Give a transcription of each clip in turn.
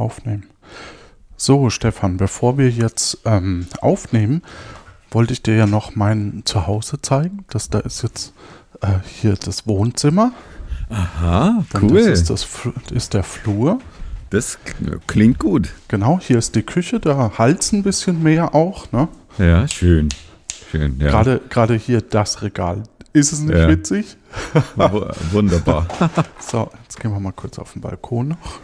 Aufnehmen. So, Stefan, bevor wir jetzt ähm, aufnehmen, wollte ich dir ja noch mein Zuhause zeigen. Das da ist jetzt äh, hier das Wohnzimmer. Aha, Dann cool. Das Das, ist, das, ist der Flur. klingt gut. Genau, hier ist die Küche, da halt's ein bisschen mehr auch. Ne? Ja, schön. Schön, ja. Gerade, gerade hier das Regal. Ist es nicht Ja. witzig? Wunderbar. So, jetzt gehen wir mal kurz auf den Balkon noch.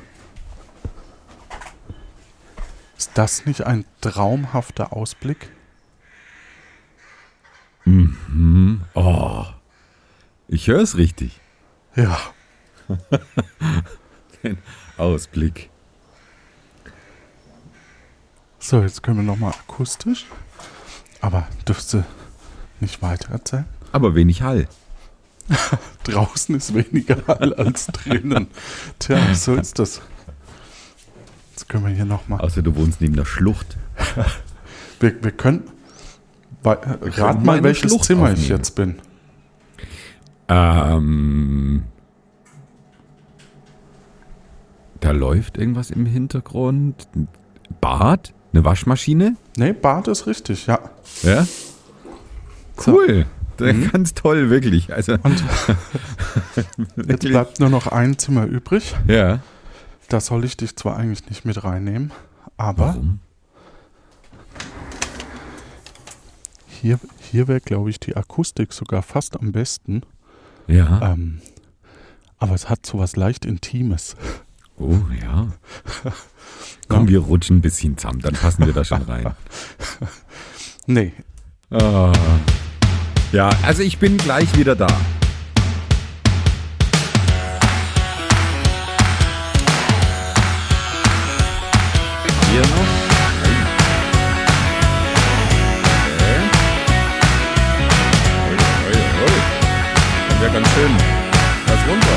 Ist das nicht ein traumhafter Ausblick? Oh, ich höre es richtig. Ja. Den Ausblick. So, jetzt können wir nochmal akustisch. Aber dürfte nicht weiter erzählen. Aber wenig Hall. Draußen ist weniger Hall als drinnen. Tja, so ist das. Jetzt können wir hier nochmal. Außer du wohnst neben der Schlucht. Wir, wir können. Bei, rat mal, welches Schlucht Zimmer ich aufnehmen. jetzt bin. Ähm, da läuft irgendwas im Hintergrund. Bad? Eine Waschmaschine? Nee, Bad ist richtig, ja. Ja. Cool. Ganz toll, wirklich. Also, Und jetzt bleibt nur noch ein Zimmer übrig. Ja. Da soll ich dich zwar eigentlich nicht mit reinnehmen, aber Warum? hier, hier wäre, glaube ich, die Akustik sogar fast am besten. Ja. Ähm, aber es hat so was leicht Intimes. Oh, ja. Komm, wir rutschen ein bisschen zusammen, dann passen wir da schon rein. Nee, Ah. Ja, also ich bin gleich wieder da. Hier noch? Ja ganz schön was runter.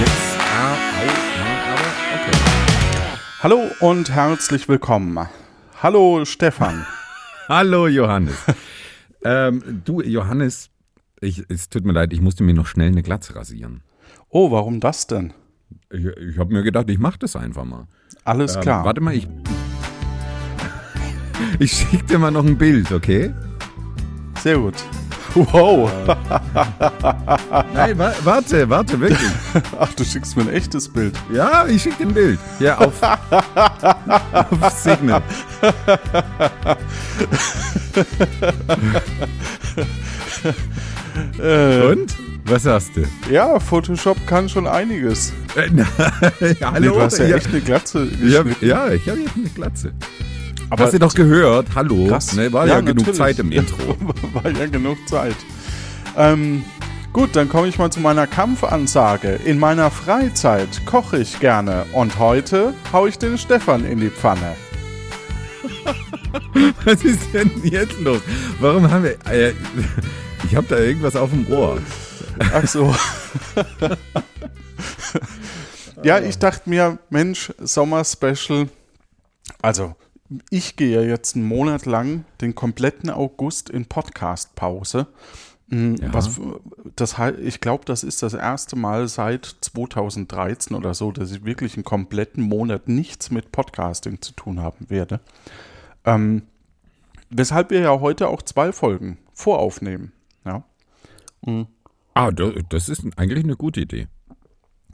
Jetzt, ah, na, aber okay. Hallo und herzlich willkommen. Hallo Stefan. Hallo Johannes. Ähm, du Johannes, ich, es tut mir leid, ich musste mir noch schnell eine Glatze rasieren. Oh, warum das denn? Ich, ich habe mir gedacht, ich mache das einfach mal. Alles Ähm, klar. Warte mal, ich. Ich schicke dir mal noch ein Bild, okay? Sehr gut. Wow. Nein, wa warte, warte, wirklich. Ach, du schickst mir ein echtes Bild. Ja, ich schicke ein Bild. Ja, auf, auf Signal. Und? Was sagst du? Ja, Photoshop kann schon einiges. Äh, hallo? Nee, du hast ja Ich hab- echt eine Glatze geschnitten. ja, ich habe jetzt eine Glatze. Aber Hast du doch gehört? Hallo? krass. Ne, war ja, genug natürlich. Zeit im Intro. War ja genug Zeit. Ähm, gut, dann komme ich mal zu meiner Kampfansage. In meiner Freizeit koche ich gerne und heute hau ich den Stefan in die Pfanne. Was ist denn jetzt los? Warum haben wir. Äh, ich habe da irgendwas auf dem Ohr. Ach so. ja, ich dachte mir, Mensch, Sommer-Special. Also, ich gehe ja jetzt einen Monat lang den kompletten August in Podcast-Pause. Mm, Ja. Was, das, ich glaube, das ist das erste Mal seit 2013 oder so, dass ich wirklich einen kompletten Monat nichts mit Podcasting zu tun haben werde. Ähm, weshalb wir ja heute auch zwei Folgen voraufnehmen. Ja. Ah, da- das ist eigentlich eine gute Idee.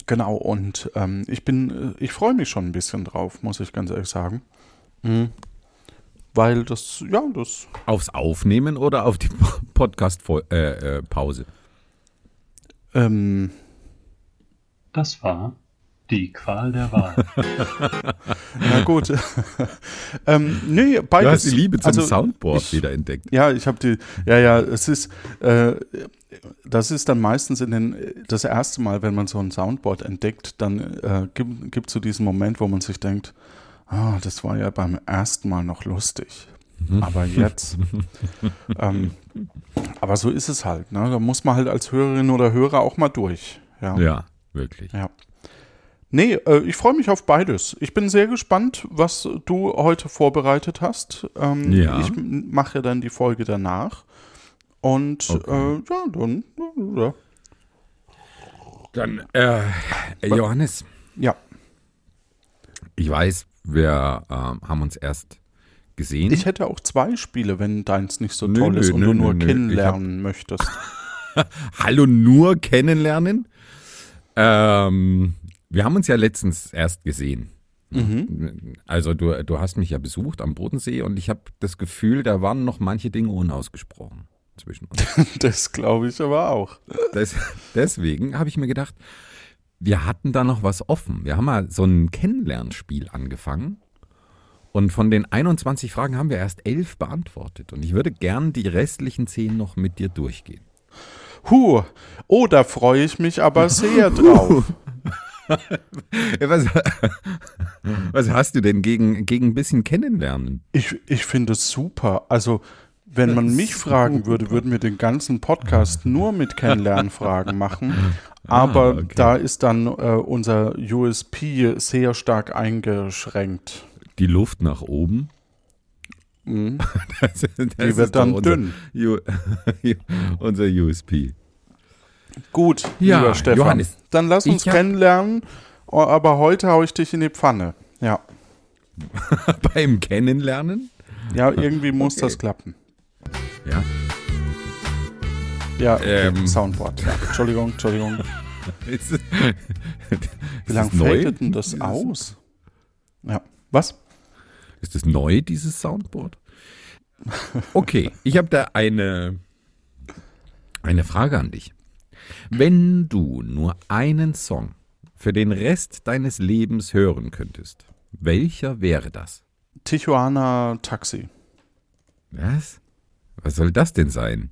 Genau, und ähm, ich bin, äh, ich freue mich schon ein bisschen drauf, muss ich ganz ehrlich sagen. Mhm. Weil das, ja, das, Aufs Aufnehmen oder auf die Podcast-Pause? Äh, äh, Pause? ähm, Das war die Qual der Wahl. na gut. ähm, nee, Du beides. hast die Liebe zum Also, Soundboard ich- wieder entdeckt. Ja, ich habe die, ja, ja, es ist, äh, das ist dann meistens in den, das erste Mal, wenn man so ein Soundboard entdeckt, dann äh, gibt es so diesen Moment, wo man sich denkt, ah, das war ja beim ersten Mal noch lustig. Aber jetzt, ähm, aber so ist es halt, ne? Da muss man halt als Hörerin oder Hörer auch mal durch. Ja. Ja, wirklich. Ja. Nee, äh, ich freue mich auf beides. Ich bin sehr gespannt, was du heute vorbereitet hast. Ähm, Ja. Ich mache dann die Folge danach. Und Okay. äh, ja, dann, ja. Dann, äh, Johannes, ja. ich weiß, wir ähm, haben uns erst gesehen. Ich hätte auch zwei Spiele, wenn deins nicht so Nö, toll ist nö, und nö, du nur kennenlernen möchtest. Hallo, nur kennenlernen. Ähm, wir haben uns ja letztens erst gesehen. Mhm. Also du, du hast mich ja besucht am Bodensee und ich habe das Gefühl, da waren noch manche Dinge unausgesprochen zwischen uns. Das glaube ich aber auch. Das, deswegen habe ich mir gedacht, wir hatten da noch was offen. Wir haben mal so ein Kennenlernspiel angefangen und von den 21 Fragen haben wir erst elf beantwortet und ich würde gern die restlichen zehn noch mit dir durchgehen. Huh, oh, da freue ich mich aber sehr drauf. Was, was hast du denn gegen, gegen ein bisschen Kennenlernen? Ich, ich finde es super. Also, wenn man mich fragen würde, würden wir den ganzen Podcast nur mit Kennenlernfragen machen. Aber Ah, okay. da ist dann äh, unser USP sehr stark eingeschränkt. Die Luft nach oben? Mhm. Das, das Die wird dann unser, dünn. U, unser USP. Gut, Ja, lieber Stefan. Johannes, dann lass uns kennenlernen. Aber heute hau ich dich in die Pfanne. Ja, Beim Kennenlernen? ja irgendwie muss Okay. das klappen. Ja. Ja, okay. Ähm. Soundboard. Ja. Entschuldigung, Entschuldigung. Ist Wie lange fällt denn das aus? Ja, was? Ist das neu, dieses Soundboard? Okay, ich habe da eine, eine Frage an dich. Wenn du nur einen Song für den Rest deines Lebens hören könntest, welcher wäre das? Tijuana Taxi. Was? Was soll das denn sein?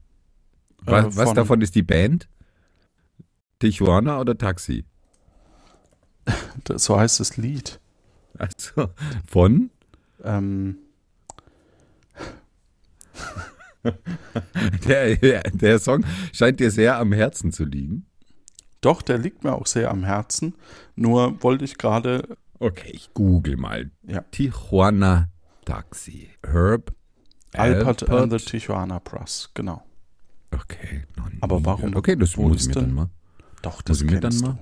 Was, Äh, was von- davon ist die Band? Tijuana oder Taxi? Das, so heißt das Lied. Also von? Ähm, Der, der, der Song scheint dir sehr am Herzen zu liegen. doch, der liegt mir auch sehr am Herzen. Nur wollte ich gerade, Okay, ich google mal. Ja. Tijuana Taxi. Herb Alpert and the Alpert. Tijuana Brass, genau. Okay, noch nie Aber warum-. Okay, das muss ich mir dann mal. Doch, das Muss ich mir dann mal?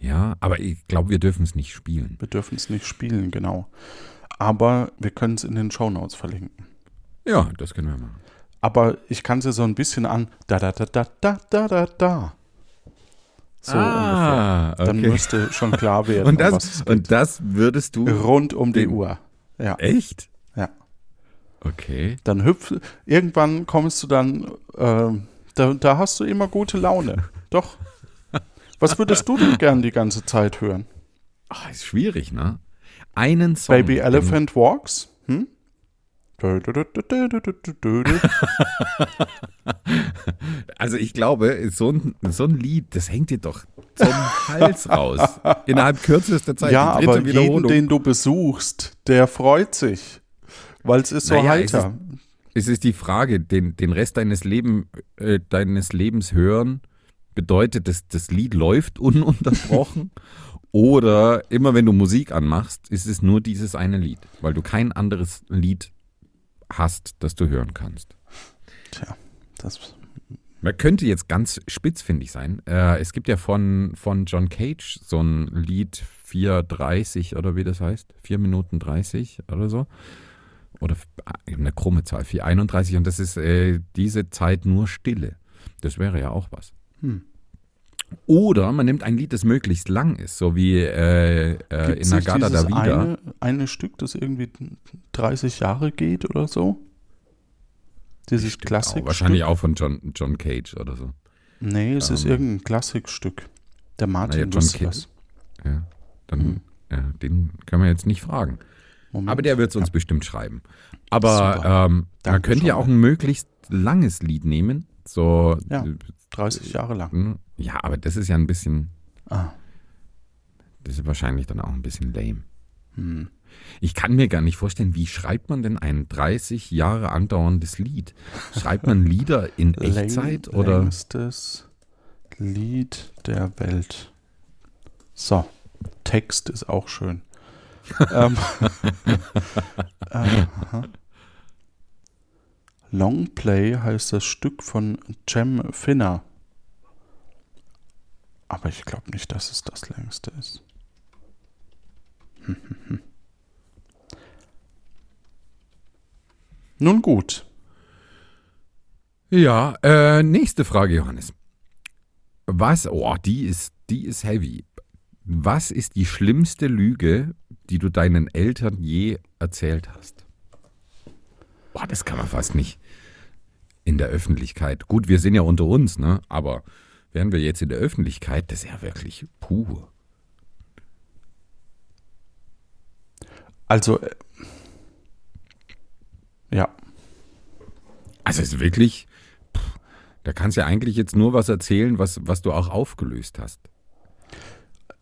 du. Ja, aber ich glaube, wir dürfen es nicht spielen. Wir dürfen es nicht spielen, genau. Aber wir können es in den Shownotes verlinken. Ja, das können wir machen. Aber ich kann sie so ein bisschen an da da da da da da da da. So Ah, ungefähr. Dann okay. müsste schon klar werden, Und um das, es und das würdest du. rund um die den- Uhr. Ja, Echt? Okay. Dann hüpf, irgendwann kommst du dann, äh, da, da hast du immer gute Laune. Doch. Was würdest du denn gern die ganze Zeit hören? Ach, ist schwierig, ne? Einen Song. Baby Elephant Walks? Hm? Also ich glaube, so ein, so ein Lied, das hängt dir doch zum Hals raus. Innerhalb kürzester Zeit. Ja, aber jeden, den du besuchst, der freut sich. Weil es ist so Naja, es heiter. Es ist die Frage, den, den Rest deines, Leben, äh, deines Lebens hören, bedeutet, dass das Lied läuft ununterbrochen oder immer wenn du Musik anmachst, ist es nur dieses eine Lied, weil du kein anderes Lied hast, das du hören kannst. Tja, das. Man könnte jetzt ganz spitzfindig sein. Äh, es gibt ja von, von John Cage so ein Lied 4.30 oder wie das heißt, 4 Minuten 30 oder so. Oder eine krumme Zahl, 4.31 und das ist äh, diese Zeit nur Stille. Das wäre ja auch was. Hm. Oder man nimmt ein Lied, das möglichst lang ist, so wie äh, äh, in Nagada dieses Davida. Eine, eine Stück, das irgendwie 30 Jahre geht oder so? Dieses Klassik. auch, wahrscheinlich auch von John, John Cage oder so. Nee, es ist Ähm, irgendein Klassikstück. Der Martin Naja, John Cage. Ja, dann, Hm. ja, den können wir jetzt nicht fragen. Moment. Aber der wird es uns bestimmt schreiben. Aber ähm, man könnte ja auch ein möglichst langes Lied nehmen. So, Ja. äh, 30 Jahre lang. hm, ja, aber das ist ja ein bisschen, Ah. das ist wahrscheinlich dann auch ein bisschen lame. Hm. Ich kann mir gar nicht vorstellen, wie schreibt man denn ein 30 Jahre andauerndes Lied? Schreibt man Lieder in Echtzeit Läng- oder? Längstes Lied der Welt. So, Text ist auch schön. Ähm, aha. Long Play heißt das Stück von Cem Finner. Aber ich glaube nicht, dass es das längste ist. Nun gut. Ja, äh, nächste Frage, Johannes. Was, oh, die ist, die ist heavy. Was ist die schlimmste Lüge, die du deinen Eltern je erzählt hast? Boah, das kann man fast nicht in der Öffentlichkeit. Gut, wir sind ja unter uns, ne? Aber wären wir jetzt in der Öffentlichkeit, das ist ja wirklich puh. Also, äh, ja. Also es ist wirklich, pff, da kannst du ja eigentlich jetzt nur was erzählen, was, was du auch aufgelöst hast.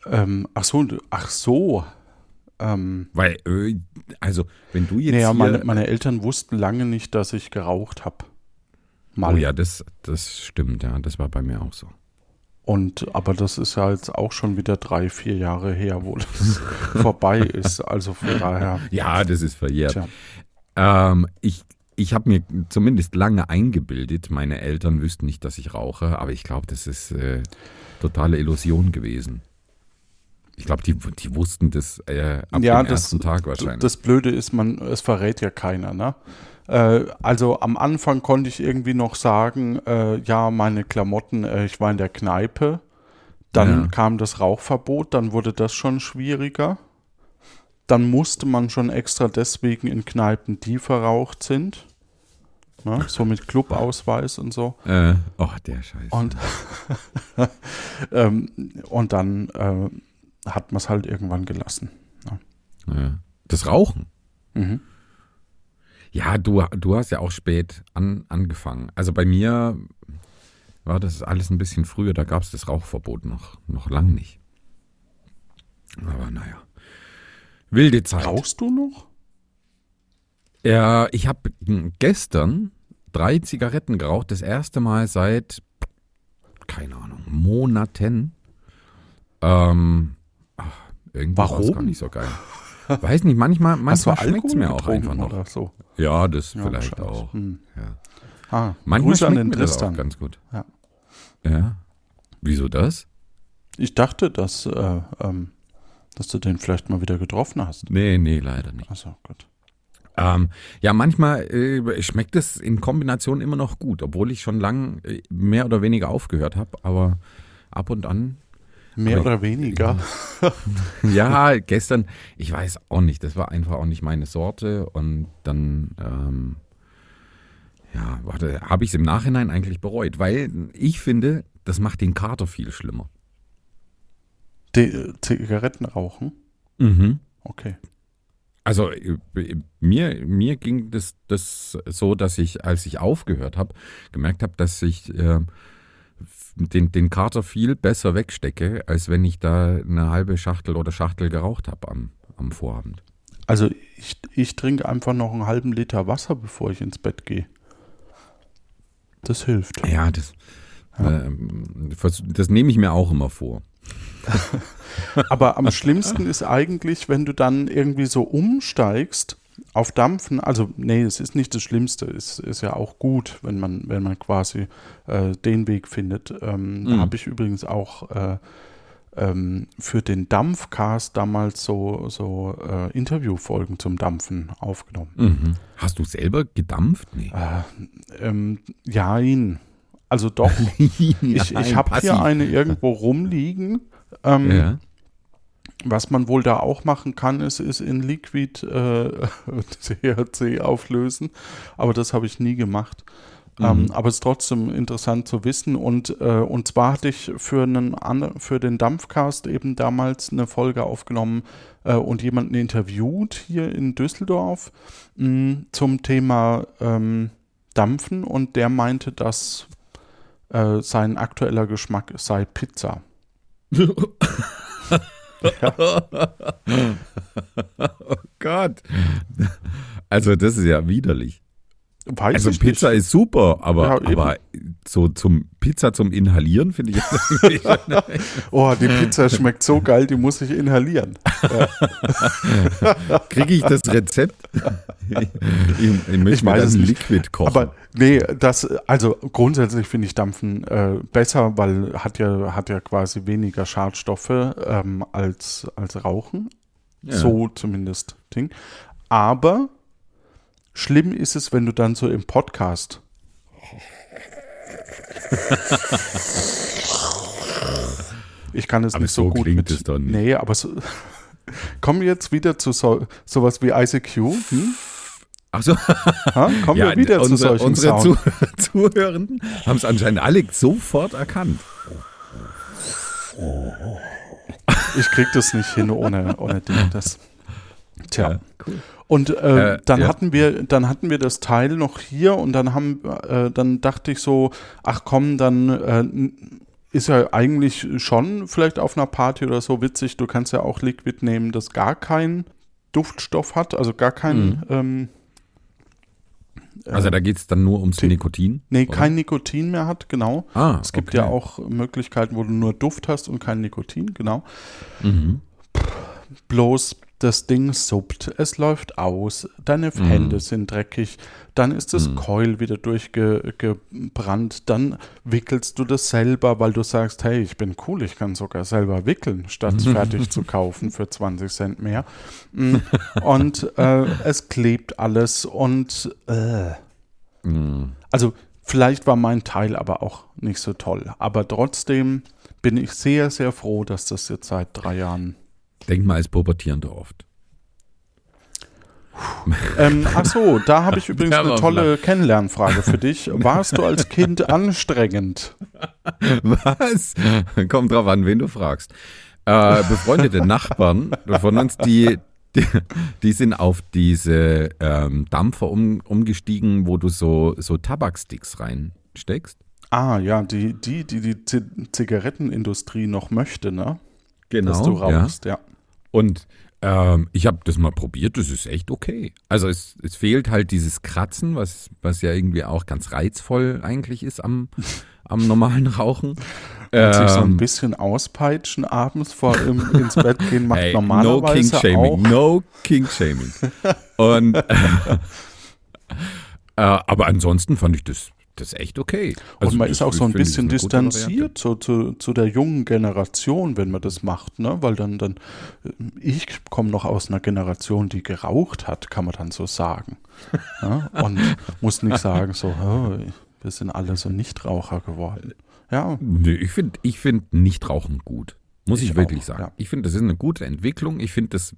Ähm, ach so, ach so. Ähm, Weil, äh, also, wenn du jetzt. naja, meine, meine Eltern wussten lange nicht, dass ich geraucht habe. Mal. oh ja, das, das stimmt, ja, das war bei mir auch so. Und aber das ist ja jetzt auch schon wieder drei, vier Jahre her, wo das vorbei ist. Also von daher. Ja, das ist verjährt. Ähm, ich ich habe mir zumindest lange eingebildet, meine Eltern wüssten nicht, dass ich rauche, aber ich glaube, das ist äh, totale Illusion gewesen. Ich glaube, die, die wussten das äh, ab Ja, dem das- ersten Tag wahrscheinlich. Das Blöde ist, man, es verrät ja keiner, ne? Äh, also am Anfang konnte ich irgendwie noch sagen, äh, ja, meine Klamotten, äh, ich war in der Kneipe. Dann Ja. kam das Rauchverbot, dann wurde das schon schwieriger. Dann musste man schon extra deswegen in Kneipen, die verraucht sind. Ne? So mit Clubausweis und so. äh, oh, der Scheiß. Und, ähm, und dann äh, hat man es halt irgendwann gelassen. ja. Das Rauchen. Mhm. Ja, du, du hast ja auch spät an, angefangen. Also bei mir war das alles ein bisschen früher, da gab es das Rauchverbot noch, noch lang nicht. Aber naja. Wilde Zeit. Rauchst du noch? Ja, ich habe gestern drei Zigaretten geraucht, das erste Mal seit, keine Ahnung, Monaten. Ähm, irgendwie Warum? gar nicht so geil. Weiß nicht, manchmal, manchmal schmeckt es mir auch einfach noch. So? Ja, das Ja, vielleicht auch. Hm. Ja. Ah, Manchmal Grüße an schmeckt den mir das auch Tristan. ganz gut. Ja. Ja. Wieso das? Ich dachte, dass, äh, ähm, dass du den vielleicht mal wieder getroffen hast. Nee, nee, leider nicht. Achso, gut. Ähm, ja, manchmal äh, schmeckt es in Kombination immer noch gut, obwohl ich schon lang äh, mehr oder weniger aufgehört habe, aber ab und an Mehr oder weniger. Ja, gestern, ich weiß auch nicht, das war einfach auch nicht meine Sorte und dann, ähm, ja, warte, habe ich es im Nachhinein eigentlich bereut, weil ich finde, das macht den Kater viel schlimmer. Die, äh, Zigaretten rauchen? Mhm. Okay. Also äh, mir, mir ging das, das so, dass ich, als ich aufgehört habe, gemerkt habe, dass ich äh, den, den Kater viel besser wegstecke, als wenn ich da eine halbe Schachtel oder Schachtel geraucht habe am, am Vorabend. Also ich, ich trinke einfach noch einen halben Liter Wasser, bevor ich ins Bett gehe. Das hilft. Ja, das, ähm, vers- das nehme ich mir auch immer vor. Aber am schlimmsten ist eigentlich, wenn du dann irgendwie so umsteigst auf Dampfen. Also, nee, es ist nicht das Schlimmste. Es ist ja auch gut, wenn man, wenn man quasi äh, den Weg findet. Ähm, Da Mhm. habe ich übrigens auch äh, ähm, für den Dampfcast damals so, so äh, Interviewfolgen zum Dampfen aufgenommen. Mhm. Hast du selber gedampft? Nee. Äh, ähm, jein. Also doch. ich ich habe hier eine irgendwo rumliegen. Ähm, Ja. Was man wohl da auch machen kann, ist, ist in Liquid äh, THC auflösen. Aber das habe ich nie gemacht. Ähm, Mhm. aber es ist trotzdem interessant zu wissen. Und, äh, und zwar hatte ich für, einen, für den Dampfcast eben damals eine Folge aufgenommen äh, und jemanden interviewt hier in Düsseldorf mh, zum Thema ähm, Dampfen. Und der meinte, dass äh, sein aktueller Geschmack sei Pizza. oh Gott. Also das ist ja widerlich. Weiß Also Pizza nicht. ist super, aber, Ja, aber so zum Pizza zum Inhalieren finde ich jetzt Oh, die Pizza schmeckt so geil, die muss ich inhalieren. Kriege ich das Rezept? Ich, ich möchte Ich weiß es nicht. Liquid kochen. Aber nee, das, also grundsätzlich finde ich Dampfen äh, besser, weil hat ja, hat ja quasi weniger Schadstoffe ähm, als, als Rauchen. Ja. So zumindest Ding. Aber schlimm ist es, wenn du dann so im Podcast. Ich kann es Aber nicht so, so gut klingt mit. es doch nicht. Nee, aber so, kommen wir jetzt wieder zu so, sowas wie ICQ? Hm? Ach so, Ha? Kommen wir wieder zu unsere, solchen unsere Sound. Zu Zuhörenden haben es anscheinend alle sofort erkannt. Ich krieg das nicht hin ohne, ohne Ding. Das. Tja. Ja, cool. Und äh, Äh, dann ja. hatten wir, dann hatten wir das Teil noch hier und dann haben, äh, dann dachte ich so, ach komm, dann äh, ist ja eigentlich schon vielleicht auf einer Party oder so witzig. Du kannst ja auch Liquid nehmen, das gar keinen Duftstoff hat, also gar keinen, Mhm. ähm, Also da geht es dann nur ums Ti- Nikotin? nee, oder? kein Nikotin mehr hat, genau. Ah, Es gibt okay. ja auch Möglichkeiten, wo du nur Duft hast und kein Nikotin, genau. Mhm. bloß das Ding suppt, es läuft aus, deine Mhm. Hände sind dreckig, dann ist das Coil wieder durchgebrannt, dann wickelst du das selber, weil du sagst, hey, ich bin cool, ich kann sogar selber wickeln, statt es fertig zu kaufen für 20 Cent mehr. Mm. Und äh, es klebt alles und äh. Mhm. also vielleicht war mein Teil aber auch nicht so toll, aber trotzdem bin ich sehr, sehr froh, dass das jetzt seit drei Jahren Denk mal als Pubertierender oft. Ähm, ach so, da habe ich übrigens eine tolle Kennenlernfrage für dich. Warst du als Kind anstrengend? Was? Kommt drauf an, wen du fragst. Äh, befreundete Nachbarn von uns, die, die, die sind auf diese ähm, Dampfer um, umgestiegen, wo du so, so Tabaksticks reinsteckst. Ah, ja, die, die, die die Zigarettenindustrie noch möchte, ne? Genau. Dass du ja. rauchst, ja. Und ähm, ich habe das mal probiert, das ist echt okay. Also es, es fehlt halt dieses Kratzen, was, was ja irgendwie auch ganz reizvoll eigentlich ist am, am normalen Rauchen. Und sich so ein Ähm, bisschen auspeitschen abends vor im, ins Bett gehen macht Hey, no normalerweise King-Shaming, auch. no King-Shaming. Und, äh, aber ansonsten fand ich das, das echt okay. Also und man ist auch so ein bisschen ist distanziert zu, zu, zu der jungen Generation, wenn man das macht, ne? Weil dann, dann, äh, ich komme noch aus einer Generation, die geraucht hat, kann man dann so sagen. ja? Und muss nicht sagen, so, oh, wir sind alle so Nichtraucher geworden. Ja. Nee, ich finde ich find Nichtrauchen gut. Muss ich, Ich wirklich auch, sagen. ja. Ich finde, das ist eine gute Entwicklung. Ich finde, das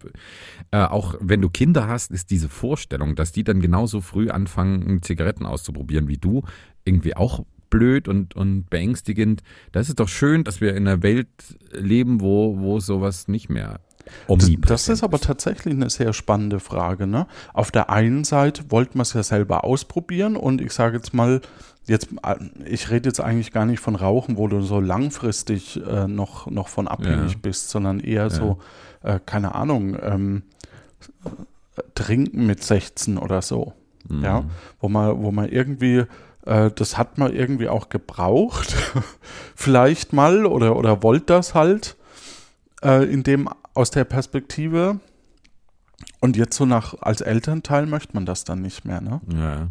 äh, auch wenn du Kinder hast, ist diese Vorstellung, dass die dann genauso früh anfangen, Zigaretten auszuprobieren wie du, irgendwie auch blöd und, und beängstigend. Da ist es doch schön, dass wir in einer Welt leben, wo, wo sowas nicht mehr Das, das ist aber tatsächlich eine sehr spannende Frage. Ne? Auf der einen Seite wollte man es ja selber ausprobieren und ich sage jetzt mal, jetzt, äh, ich rede jetzt eigentlich gar nicht von Rauchen, wo du so langfristig äh, noch, noch von abhängig Ja. bist, sondern eher so, äh, keine Ahnung, ähm, äh, trinken mit 16 oder so. Mhm. Ja, wo man, wo man irgendwie, äh, das hat man irgendwie auch gebraucht, vielleicht mal oder, oder wollte das halt äh, in dem, aus der Perspektive. Und jetzt so nach, als Elternteil möchte man das dann nicht mehr, ne? Ja.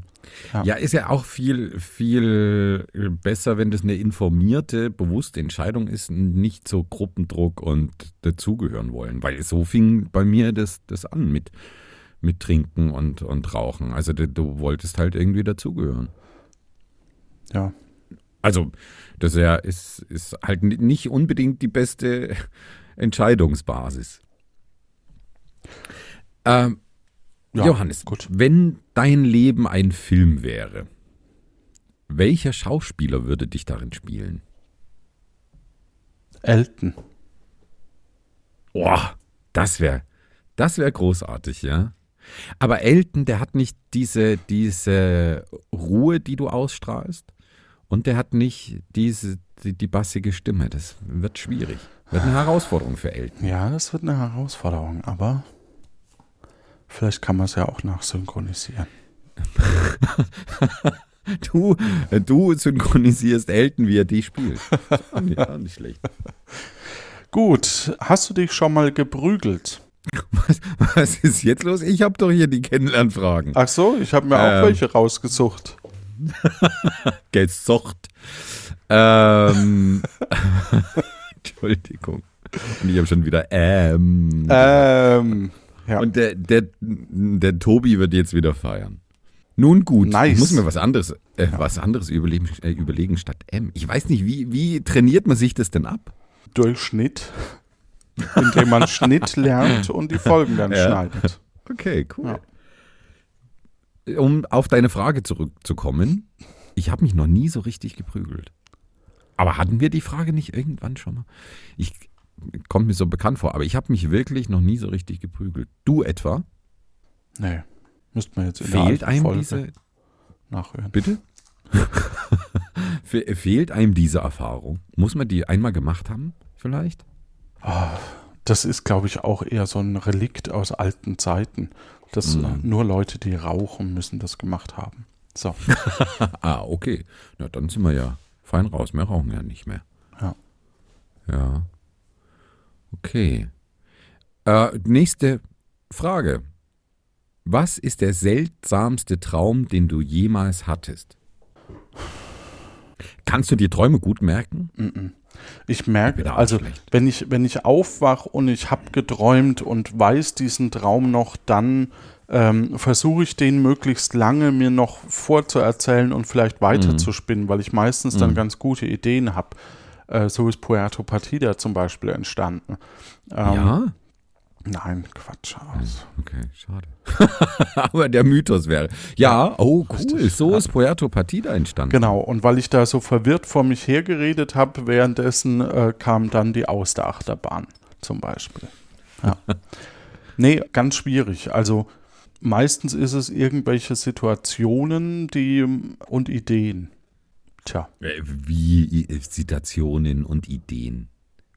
Ja. Ja. ist ja auch viel, viel besser, wenn das eine informierte, bewusste Entscheidung ist, nicht so Gruppendruck und dazugehören wollen. Weil so fing bei mir das, das an mit, mit Trinken und, und Rauchen. Also du, du wolltest halt irgendwie dazugehören. Ja. Also das ja ist, ist halt ni- nicht unbedingt die beste Entscheidungsbasis. Ähm, ja Johannes, Gut. wenn dein Leben ein Film wäre, welcher Schauspieler würde dich darin spielen? Elton. Boah, das wäre das wär großartig, ja. Aber Elton, der hat nicht diese, diese Ruhe, die du ausstrahlst. Und der hat nicht diese, die, die bassige Stimme. Das wird schwierig. Wird eine Herausforderung für Elton. Ja, das wird eine Herausforderung, aber vielleicht kann man es ja auch nachsynchronisieren. Du, du synchronisierst Elton, wie er die spielt. Auch nicht, auch nicht schlecht. Gut, hast du dich schon mal geprügelt? Was, was ist jetzt los? Ich habe doch hier die Kennenlernfragen. Ach so, ich habe mir auch Ähm. welche rausgesucht. Gesucht. Ähm, Entschuldigung. Und ich habe schon wieder ähm. Ähm, ja. Und der, der, der Tobi wird jetzt wieder feiern. Nun gut, Nice. ich muss mir was anderes, äh, was anderes überlegen, äh, überlegen statt M. Ich weiß nicht, wie, wie trainiert man sich das denn ab? durch Schnitt, indem man Schnitt lernt und die Folgen dann Ja. schneidet. Okay, cool. Um auf deine Frage zurückzukommen, ich habe mich noch nie so richtig geprügelt. Aber hatten wir die Frage nicht irgendwann schon mal? Ich kommt mir so bekannt vor, aber ich habe mich wirklich noch nie so richtig geprügelt. Du etwa? Nee, müsste man jetzt in Fehlt einem Folge diese nachhören. Bitte? Fe- Fehlt einem diese Erfahrung? Muss man die einmal gemacht haben, vielleicht? Das ist, glaube ich, auch eher so ein Relikt aus alten Zeiten. dass Mhm. nur Leute, die rauchen, müssen das gemacht haben. So, Ah, okay. Na, dann sind wir ja fein raus. Wir rauchen ja nicht mehr. Ja. Ja. Okay. Äh, nächste Frage. Was ist der seltsamste Traum, den du jemals hattest? Kannst du die Träume gut merken? Ich merke, auch also schlecht. wenn ich, wenn ich aufwach und ich habe geträumt und weiß diesen Traum noch, dann ähm, versuche ich den möglichst lange mir noch vorzuerzählen und vielleicht weiterzuspinnen, weil ich meistens dann ganz gute Ideen habe. Äh, so ist Puerto Partida zum Beispiel entstanden. Ähm, ja. Nein, Quatsch. Also, Okay, schade. Aber der Mythos wäre. Ja, oh cool, so ist Puerto Partida entstanden. Genau, und weil ich da so verwirrt vor mich hergeredet habe, währenddessen äh, kam dann die Austerachterbahn zum Beispiel. Ja. nee, ganz schwierig. Also meistens ist es irgendwelche Situationen die, und Ideen. Tja, Äh, Wie äh, Zitationen und Ideen.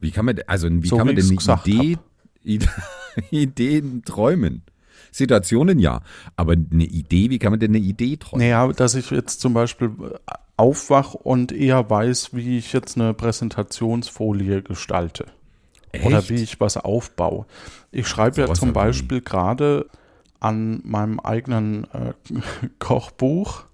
Wie kann man, also wie So kann man denn eine Idee, Ide- Ideen träumen? Situationen ja, aber eine Idee, wie kann man denn eine Idee träumen? naja, dass ich jetzt zum Beispiel äh, aufwach und eher weiß, wie ich jetzt eine Präsentationsfolie gestalte. oder Echt? wie ich was aufbaue. Ich schreibe ja zum. Beispiel gerade an meinem eigenen äh, Kochbuch,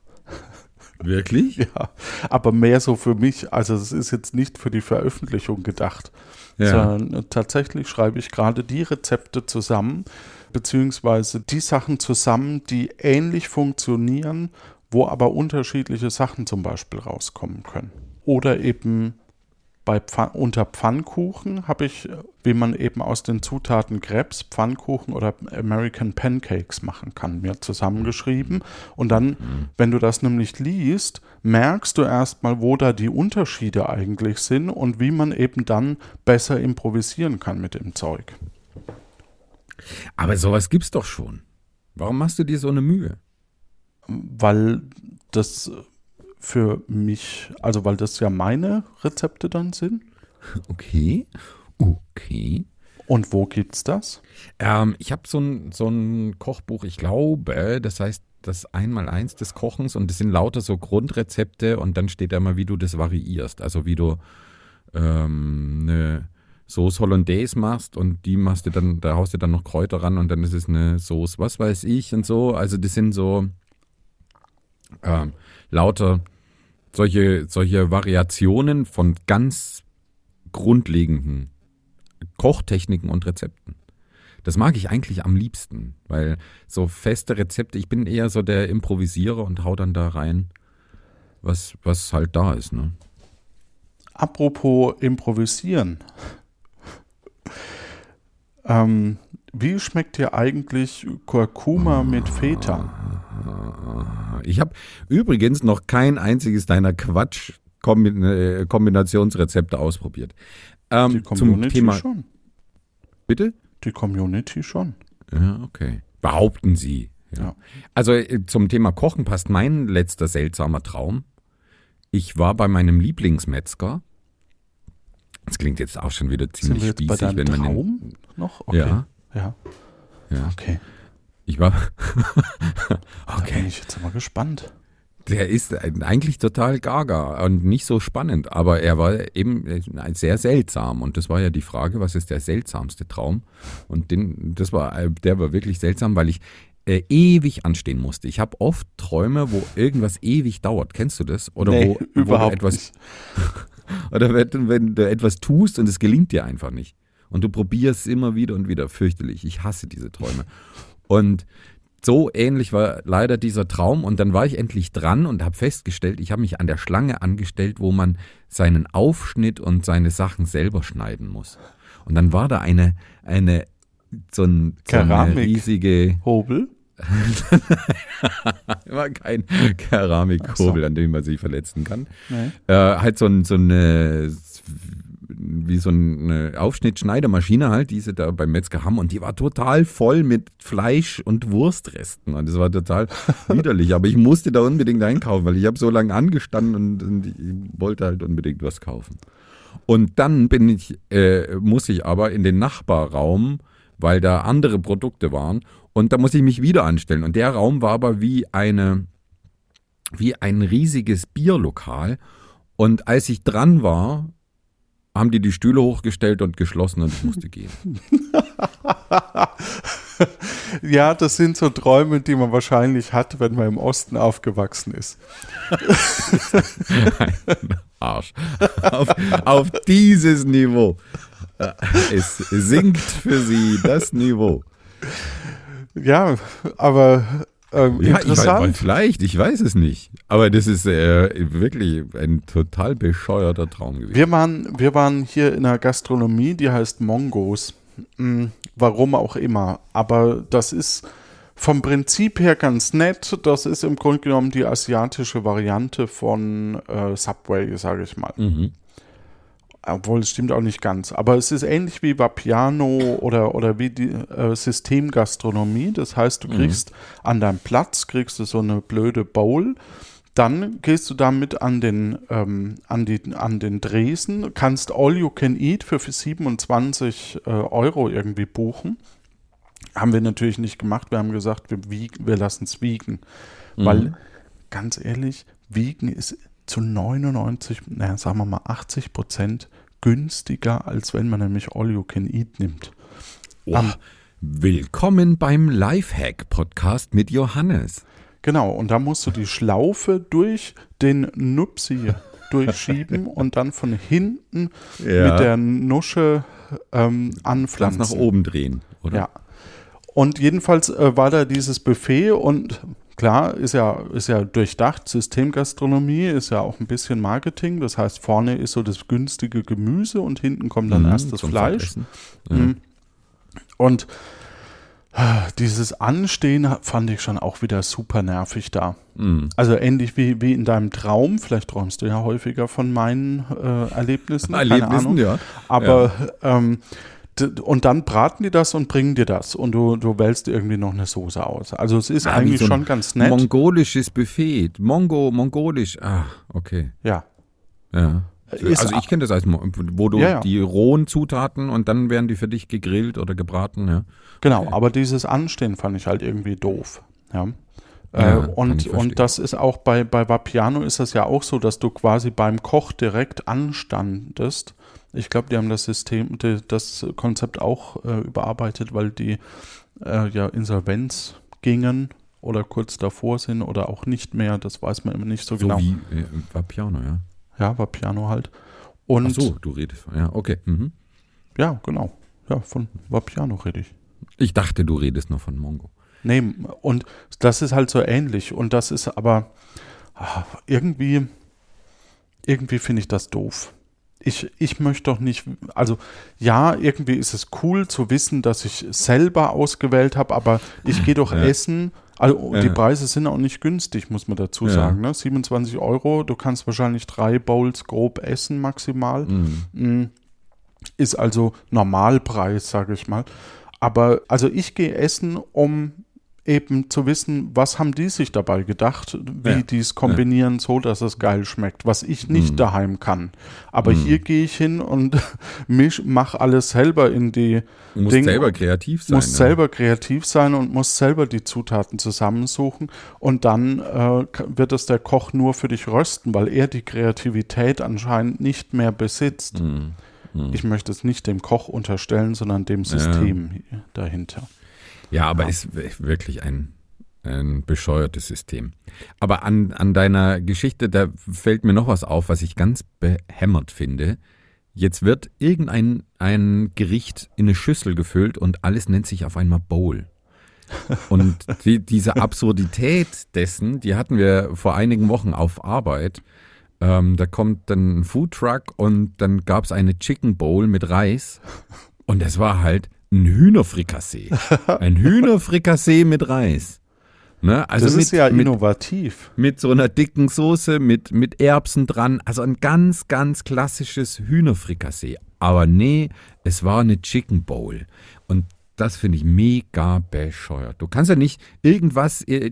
Wirklich? ja, aber mehr so für mich. Also es ist jetzt nicht für die Veröffentlichung gedacht, Ja. sondern tatsächlich schreibe ich gerade die Rezepte zusammen, beziehungsweise die Sachen zusammen, die ähnlich funktionieren, wo aber unterschiedliche Sachen zum Beispiel rauskommen können. Oder eben bei Pfann unter Pfannkuchen habe ich, wie man eben aus den Zutaten Krebs, Pfannkuchen oder American Pancakes machen kann, mir zusammengeschrieben. Und dann, wenn du das nämlich liest, merkst du erstmal, wo da die Unterschiede eigentlich sind und wie man eben dann besser improvisieren kann mit dem Zeug. Aber sowas gibt's doch schon. Warum machst du dir so eine Mühe? Weil das für mich, also weil das ja meine Rezepte dann sind. Okay, okay. Und wo gibt's das? Ähm, ich habe so ein, so ein Kochbuch, ich glaube, das heißt das Einmaleins des Kochens und das sind lauter so Grundrezepte und dann steht da mal, wie du das variierst. Also wie du ähm, eine Sauce Hollandaise machst und die machst du dann, da haust du dann noch Kräuter ran und dann ist es eine Sauce, was weiß ich und so. Also das sind so ähm, lauter solche, solche Variationen von ganz grundlegenden Kochtechniken und Rezepten. Das mag ich eigentlich am liebsten, weil so feste Rezepte, ich bin eher so der Improvisierer und hau dann da rein, was, was halt da ist. Ne? Apropos improvisieren. ähm, wie schmeckt dir eigentlich Kurkuma mit Feta? Ich habe übrigens noch kein einziges deiner Quatsch-Kombinationsrezepte ausprobiert. Ähm, Die zum Community Thema. schon. Bitte? Die Community schon. Ja, okay. Behaupten Sie. Ja. Ja. Also äh, zum Thema Kochen passt mein letzter seltsamer Traum. Ich war bei meinem Lieblingsmetzger. Das klingt jetzt auch schon wieder Sind ziemlich wir jetzt bei spießig, wenn man den, Traum noch? Okay. Ja. Ja, ja. okay. Ich war Da bin okay. ich jetzt aber gespannt. der ist eigentlich total gaga und nicht so spannend, aber er war eben äh, sehr seltsam und das war ja die Frage, was ist der seltsamste Traum? Und den, das war, äh, der war wirklich seltsam, weil ich äh, ewig anstehen musste. Ich habe oft Träume, wo irgendwas ewig dauert. Kennst du das? Oder Nee, wo, überhaupt wo du etwas nicht. oder wenn, wenn du etwas tust und es gelingt dir einfach nicht. Und du probierst immer wieder und wieder. Fürchterlich. Ich hasse diese Träume. Und so ähnlich war leider dieser Traum. Und dann war ich endlich dran und habe festgestellt, ich habe mich an der Schlange angestellt, wo man seinen Aufschnitt und seine Sachen selber schneiden muss. Und dann war da eine, eine, so, ein, so eine riesige, Hobel? war kein Keramikhobel, an dem man sich verletzen kann. Nee. Äh, halt so, ein, so eine, wie so eine Aufschnittschneidemaschine halt, die sie da beim Metzger haben. Und die war total voll mit Fleisch und Wurstresten. Und das war total widerlich, aber ich musste da unbedingt einkaufen, weil ich habe so lange angestanden und, und ich wollte halt unbedingt was kaufen. Und dann bin ich, äh, muss ich aber in den Nachbarraum, weil da andere Produkte waren. Und da muss ich mich wieder anstellen. Und der Raum war aber wie eine, wie ein riesiges Bierlokal. Und als ich dran war, haben die die Stühle hochgestellt und geschlossen und ich musste gehen. Ja, das sind so Träume, die man wahrscheinlich hat, wenn man im Osten aufgewachsen ist. Arsch. Auf, auf dieses Niveau. Äh, Es sinkt für sie das Niveau. Ja, aber ähm, Ja, ich weiß, interessant. vielleicht, ich weiß es nicht. Aber das ist äh, wirklich ein total bescheuerter Traum gewesen. Wir waren, wir waren hier in einer Gastronomie, die heißt Mongos. Hm, warum auch immer. Aber das ist vom Prinzip her ganz nett. Das ist im Grunde genommen die asiatische Variante von äh, Subway, sage ich mal. Mhm. Obwohl, es stimmt auch nicht ganz. Aber es ist ähnlich wie Vapiano oder, oder wie die äh, Systemgastronomie. Das heißt, du kriegst an deinem Platz, kriegst du so eine blöde Bowl. Dann gehst du damit an den, ähm, an, die, an den Dresen, kannst All You Can Eat für 27 äh, Euro irgendwie buchen. Haben wir natürlich nicht gemacht. Wir haben gesagt, wir, wiegen, wir lassen es wiegen. Weil, ganz ehrlich, wiegen ist zu 99, naja, sagen wir mal 80 Prozent günstiger, als wenn man nämlich All You Can Eat nimmt. Oh, willkommen beim Lifehack-Podcast mit Johannes. Genau, und da musst du die Schlaufe durch den Nupsi durchschieben und dann von hinten Ja. mit der Nusche ähm, Ganz anpflanzen. nach oben drehen, oder? Ja. Und jedenfalls äh, war da dieses Buffet und klar, ist ja, ist ja durchdacht, Systemgastronomie ist ja auch ein bisschen Marketing. Das heißt, vorne ist so das günstige Gemüse und hinten kommt dann Mhm, erst das Fleisch. Mhm. Und ah, dieses Anstehen fand ich schon auch wieder super nervig da. Mhm. Also ähnlich wie, wie in deinem Traum. Vielleicht träumst du ja häufiger von meinen äh, Erlebnissen. keine Erlebnissen, Ahnung. ja. Aber ähm, d- und dann braten die das und bringen dir das und du, du wählst irgendwie noch eine Soße aus. Also es ist wie eigentlich so schon ganz nett. Mongolisches Buffet. Mongo, mongolisch. Ah, okay. ja. Ja. Ist also ich kenne das als, wo du Ja, ja. die rohen Zutaten und dann werden die für dich gegrillt oder gebraten, ja. Genau, aber dieses Anstehen fand ich halt irgendwie doof. Ja. Ja, äh, und, und das ist auch bei, bei Vapiano ist das ja auch so, dass du quasi beim Koch direkt anstandest. Ich glaube, die haben das System, die, das Konzept auch äh, überarbeitet, weil die äh, ja Insolvenz gingen oder kurz davor sind oder auch nicht mehr. Das weiß man immer nicht so, So genau. wie äh, war Piano, ja. Ja, Vapiano halt. Und Ach so, du redest. Ja, okay. Mhm. ja, genau. Ja, von Vapiano rede ich. Ich dachte, du redest noch von Mongo. Nee, und das ist halt so ähnlich. Und das ist aber ah, irgendwie, irgendwie finde ich das doof. Ich, ich möchte doch nicht, also ja, irgendwie ist es cool zu wissen, dass ich selber ausgewählt habe, aber ich gehe doch Ja. essen. Also die Ja. Preise sind auch nicht günstig, muss man dazu Ja. sagen. Ne? 27 Euro, du kannst wahrscheinlich drei Bowls grob essen maximal. Mhm. Mm, Ist also Normalpreis, sage ich mal. Aber also ich gehe essen, um eben zu wissen, was haben die sich dabei gedacht, wie Ja. die es kombinieren, so dass es geil schmeckt, was ich nicht Mhm. daheim kann. Aber Mhm. hier gehe ich hin und misch, mach alles selber in die, Du musst Ding- selber kreativ sein. muss ja. selber kreativ sein und muss selber die Zutaten zusammensuchen und dann äh, wird es der Koch nur für dich rösten, weil er die Kreativität anscheinend nicht mehr besitzt. Mhm. Mhm. Ich möchte es nicht dem Koch unterstellen, sondern dem System dahinter. Ja, aber Ja. ist wirklich ein, ein bescheuertes System. Aber an, an deiner Geschichte, da fällt mir noch was auf, was ich ganz behämmert finde. Jetzt wird irgendein ein Gericht in eine Schüssel gefüllt und alles nennt sich auf einmal Bowl. Und die, diese Absurdität dessen, die hatten wir vor einigen Wochen auf Arbeit. Ähm, da kommt dann ein Foodtruck und dann gab es eine Chicken Bowl mit Reis. Und es war halt ein Hühnerfrikassee. Ein Hühnerfrikassee mit Reis. Ne? Also das mit, ist ja mit, innovativ. mit so einer dicken Soße, mit, mit Erbsen dran. Also ein ganz, ganz klassisches Hühnerfrikassee. Aber nee, es war eine Chicken Bowl. Und das finde ich mega bescheuert. Du kannst ja nicht irgendwas, äh,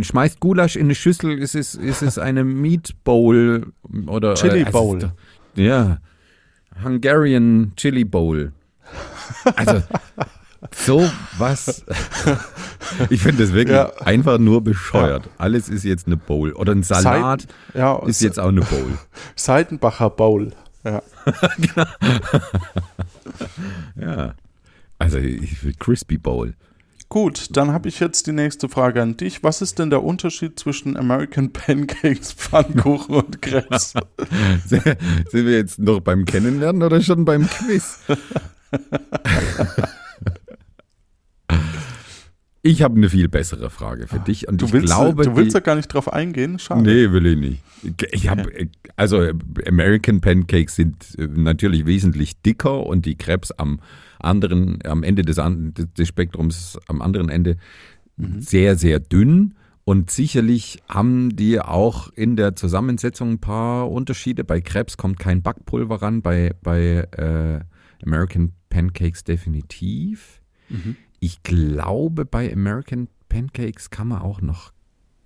schmeißt Gulasch in eine Schüssel, ist es, ist es eine Meat Bowl oder Chili äh, also Bowl. doch- Ja, Hungarian Chili Bowl. Also so was. Ich finde das wirklich Ja. einfach nur bescheuert. Alles ist jetzt eine Bowl. Oder ein Salat Seiten- ja, ist jetzt auch eine Bowl. Seidenbacher Bowl. Ja. Ja. Also ich will Crispy Bowl. Gut, dann habe ich jetzt die nächste Frage an dich. Was ist denn der Unterschied zwischen American Pancakes, Pfannkuchen und Krebs? Sind wir jetzt noch beim Kennenlernen oder schon beim Quiz? Ich habe eine viel bessere Frage für dich und Du ich willst, glaube, du willst die, ja gar nicht drauf eingehen? Schade. Nee, will ich nicht. Ich habe also American Pancakes sind äh, natürlich wesentlich dicker und die Krebs am anderen am Ende des, des Spektrums am anderen Ende sehr sehr dünn und sicherlich haben die auch in der Zusammensetzung ein paar Unterschiede. Bei Krebs kommt kein Backpulver ran, bei bei äh, American Pancakes definitiv. Mhm. Ich glaube, bei American Pancakes kann man auch noch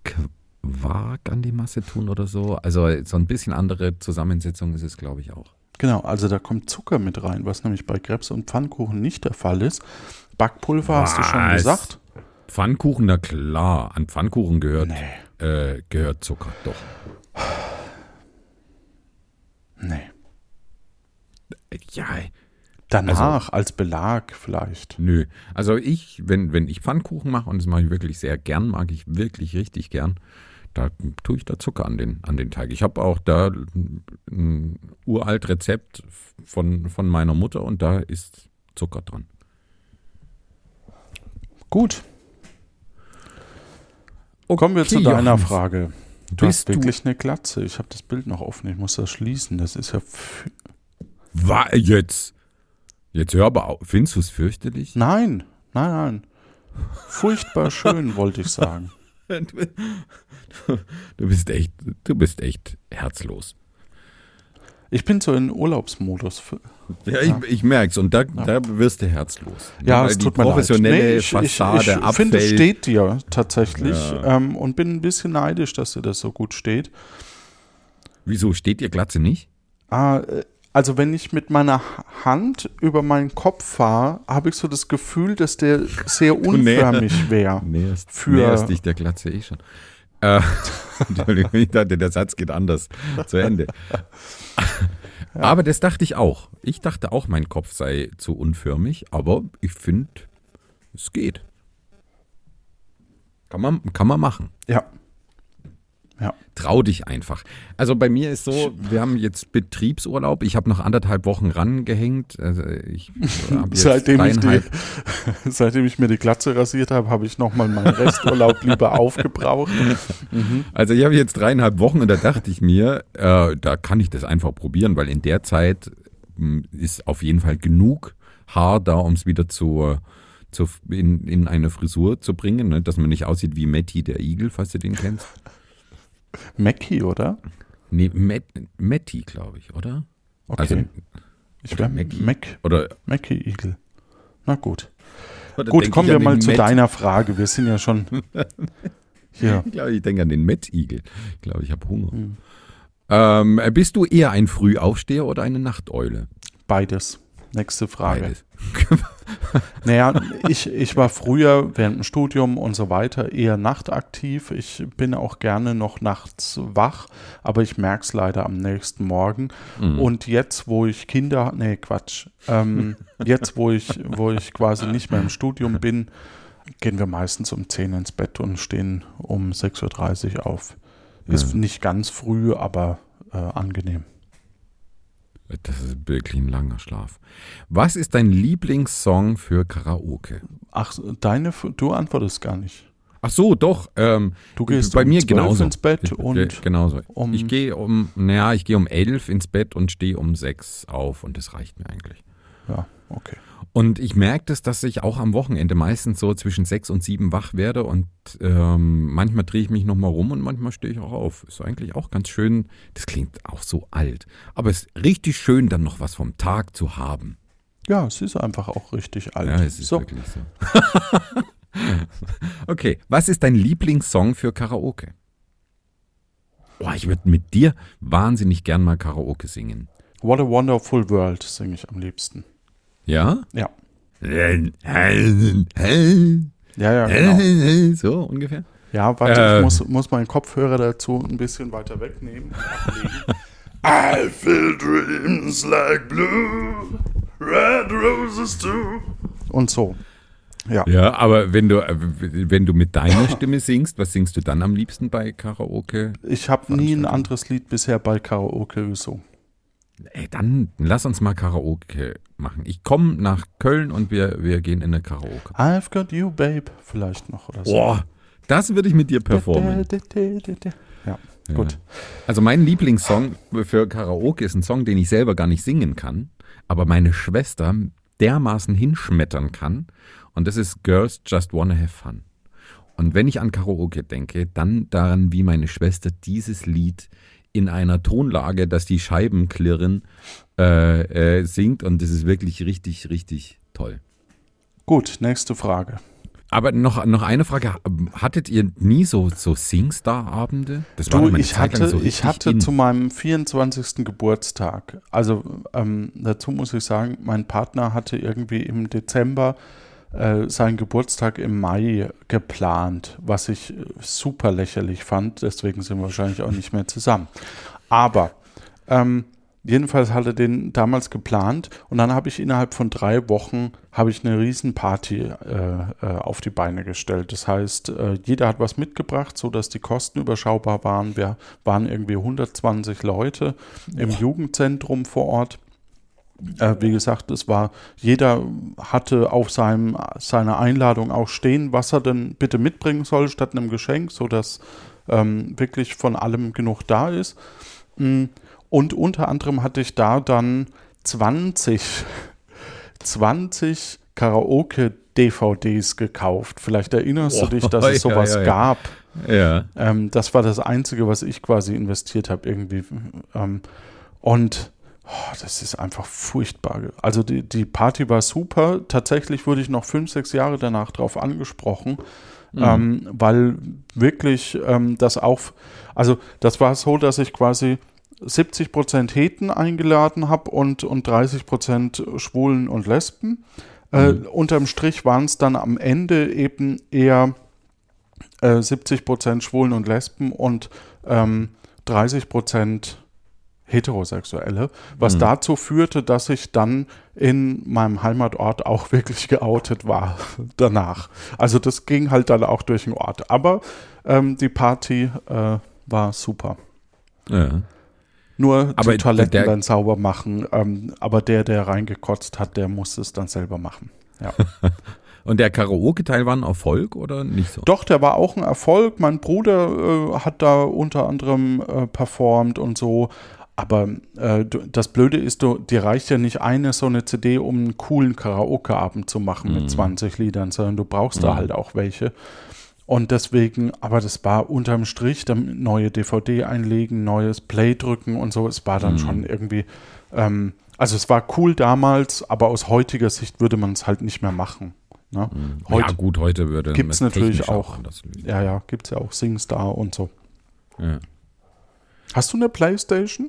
Quark an die Masse tun oder so. Also so ein bisschen andere Zusammensetzung ist es, glaube ich, auch. Genau, also da kommt Zucker mit rein, was nämlich bei Krebs und Pfannkuchen nicht der Fall ist. Backpulver hast du schon Was? gesagt? Pfannkuchen, na klar. An Pfannkuchen gehört, Nee. äh, gehört Zucker, doch. Nee. Ja, Danach als Belag vielleicht. nö. Also ich, wenn, wenn ich Pfannkuchen mache, und das mache ich wirklich sehr gern, mag ich wirklich richtig gern, da tue ich da Zucker an den, an den Teig. Ich habe auch da ein uralt Rezept von, von meiner Mutter und da ist Zucker dran. Gut. Kommen wir zu Okay, deiner Johannes. Frage. Du Bist hast du- wirklich eine Glatze. Ich habe das Bild noch offen. Ich muss das schließen. Das ist ja. War jetzt? Jetzt hör aber auf. Findest du es fürchterlich? Nein, nein, nein. Furchtbar schön, wollte ich sagen. Du, bist echt, du bist echt herzlos. Ich bin so in Urlaubsmodus. Für, Ja, ich, ich merk's und da, da wirst du herzlos. ja, es die tut mir professionelle leid. Nee, ich, Fassade ich, ich finde, es steht dir tatsächlich Ja. ähm, und bin ein bisschen neidisch, dass dir das so gut steht. Wieso steht dir Glatze nicht? Ah, äh, also wenn ich mit meiner Hand über meinen Kopf fahre, habe ich so das Gefühl, dass der sehr unförmig wäre. Näherst, Für- näherst dich der Glatze eh schon. Äh, Entschuldigung, ich dachte, der Satz geht anders zu Ende. Aber das dachte ich auch. Ich dachte auch, mein Kopf sei zu unförmig, aber ich finde, es geht. Kann man, kann man machen. Ja. Ja. Trau dich einfach. Also bei mir ist so, wir haben jetzt Betriebsurlaub. Ich habe noch anderthalb Wochen rangehängt. Also ich jetzt Seitdem ich, die, seitdem ich mir die Glatze rasiert habe, habe ich nochmal meinen Resturlaub lieber aufgebraucht. Also ich habe jetzt dreieinhalb Wochen und da dachte ich mir, äh, da kann ich das einfach probieren, weil in der Zeit mh, ist auf jeden Fall genug Haar da, um es wieder zu, zu in, in eine Frisur zu bringen, ne? dass man nicht aussieht wie Matty der Igel, falls du den kennst. Mackie, oder? Nee, Matt, Matty, glaube ich, oder? Okay. Also, ich wäre Mackie. Mac, oder Mackie-Igel. Na gut. Gut, kommen wir mal zu Met- deiner Frage. Wir sind ja schon hier. Ich glaube, ich denke an den Mettigel. Ich glaube, ich habe Hunger. Hm. Ähm, bist du eher ein Frühaufsteher oder eine Nachteule? Beides. Nächste Frage. Naja, ich, ich war früher während dem Studium und so weiter eher nachtaktiv. Ich bin auch gerne noch nachts wach, aber ich merke es leider am nächsten Morgen. Mhm. Und jetzt, wo ich Kinder, nee, Quatsch, ähm, jetzt, wo ich, wo ich quasi nicht mehr im Studium bin, gehen wir meistens um 10 ins Bett und stehen um 6.30 Uhr auf. Ist Ja. nicht ganz früh, aber äh, angenehm. Das ist wirklich ein langer Schlaf. Was ist dein Lieblingssong für Karaoke? Ach, deine, du antwortest gar nicht. Ach so, doch. Ähm, Du gehst bei um mir 12 genauso. ins Bett ich, und äh, genauso. um- ich gehe um, naja, ich gehe um elf ins Bett und stehe um sechs auf und das reicht mir eigentlich. ja, okay. Und ich merke das, dass ich auch am Wochenende meistens so zwischen sechs und sieben wach werde und ähm, manchmal drehe ich mich nochmal rum und manchmal stehe ich auch auf. Ist eigentlich auch ganz schön. Das klingt auch so alt. Aber es ist richtig schön, dann noch was vom Tag zu haben. Ja, es ist einfach auch richtig alt. Ja, es ist so, wirklich so. okay, was ist dein Lieblingssong für Karaoke? Boah, ich würde mit dir wahnsinnig gern mal Karaoke singen. What a Wonderful World singe ich am liebsten. Ja? Ja. Ja, Ja, genau. So ungefähr. Ja, warte, Äh. ich muss, muss meinen Kopfhörer dazu ein bisschen weiter wegnehmen. I feel dreams like blue, red roses too. Und so. Ja. Ja, aber wenn du, wenn du mit deiner Stimme singst, was singst du dann am liebsten bei Karaoke? Ich habe nie ein anderes Lied bisher bei Karaoke gesungen. Ey, dann lass uns mal Karaoke machen. Ich komme nach Köln und wir, wir gehen in eine Karaoke. I've got you, babe. Vielleicht noch oder so. Boah, das würde ich mit dir performen. Ja, Ja. gut. Also mein Lieblingssong für Karaoke ist ein Song, den ich selber gar nicht singen kann, aber meine Schwester dermaßen hinschmettern kann. Und das ist Girls Just Wanna Have Fun. Und wenn ich an Karaoke denke, dann daran, wie meine Schwester dieses Lied in einer Tonlage, dass die Scheiben klirren, äh, äh, singt. Und das ist wirklich richtig, richtig toll. Gut, nächste Frage. Aber noch, noch eine Frage. Hattet ihr nie so, so Singstar-Abende? Das war Du, eine ich hatte, so ich hatte in. zu meinem 24. Geburtstag, also ähm, dazu muss ich sagen, mein Partner hatte irgendwie im Dezember äh, seinen Geburtstag im Mai geplant, was ich äh, super lächerlich fand, deswegen sind wir wahrscheinlich auch nicht mehr zusammen. Aber ähm, jedenfalls hatte den damals geplant und dann habe ich innerhalb von drei Wochen habe ich eine Riesenparty äh, äh, auf die Beine gestellt. Das heißt, äh, jeder hat was mitgebracht, so dass die Kosten überschaubar waren. Wir waren irgendwie 120 Leute im Jugendzentrum vor Ort. Äh, wie gesagt, es war, jeder hatte auf seinem, seiner Einladung auch stehen, was er denn bitte mitbringen soll, statt einem Geschenk, sodass ähm, wirklich von allem genug da ist. Mm, Und unter anderem hatte ich da dann 20, 20 Karaoke-DVDs gekauft. Vielleicht erinnerst du dich, dass es Ja, sowas ja, ja. gab. Ja. Ähm, das war das Einzige, was ich quasi investiert habe irgendwie. Ähm, und oh, das ist einfach furchtbar. Also die, die Party war super. Tatsächlich wurde ich noch fünf, sechs Jahre danach drauf angesprochen, ähm, weil wirklich ähm, das auch, also das war so, dass ich quasi 70% Heten eingeladen habe und, und 30% Schwulen und Lesben. Äh, unterm Strich waren es dann am Ende eben eher äh, 70% Schwulen und Lesben und ähm, 30% Heterosexuelle, was dazu führte, dass ich dann in meinem Heimatort auch wirklich geoutet war danach. Also das ging halt dann auch durch den Ort. Aber ähm, die Party äh, war super. ja. Nur Aber die Toiletten der- dann sauber machen. Ähm, aber der, der reingekotzt hat, der musste es dann selber machen. Ja. Und der Karaoke-Teil war ein Erfolg oder nicht so? Doch, der war auch ein Erfolg. Mein Bruder äh, hat da unter anderem äh, performt und so. Aber äh, das Blöde ist, du, dir reicht ja nicht eine so eine CD, um einen coolen Karaoke-Abend zu machen mit 20 Liedern, sondern du brauchst da halt auch welche. Und deswegen, aber das war unterm Strich, dann neue DVD einlegen, neues Play drücken und so. Es war dann schon irgendwie, ähm, also es war cool damals, aber aus heutiger Sicht würde man es halt nicht mehr machen. Ne? Mhm. Heute ja, gut, heute würde gibt's man es natürlich auch. Ja, ja, gibt es ja auch SingStar und so. Ja. Hast du eine Playstation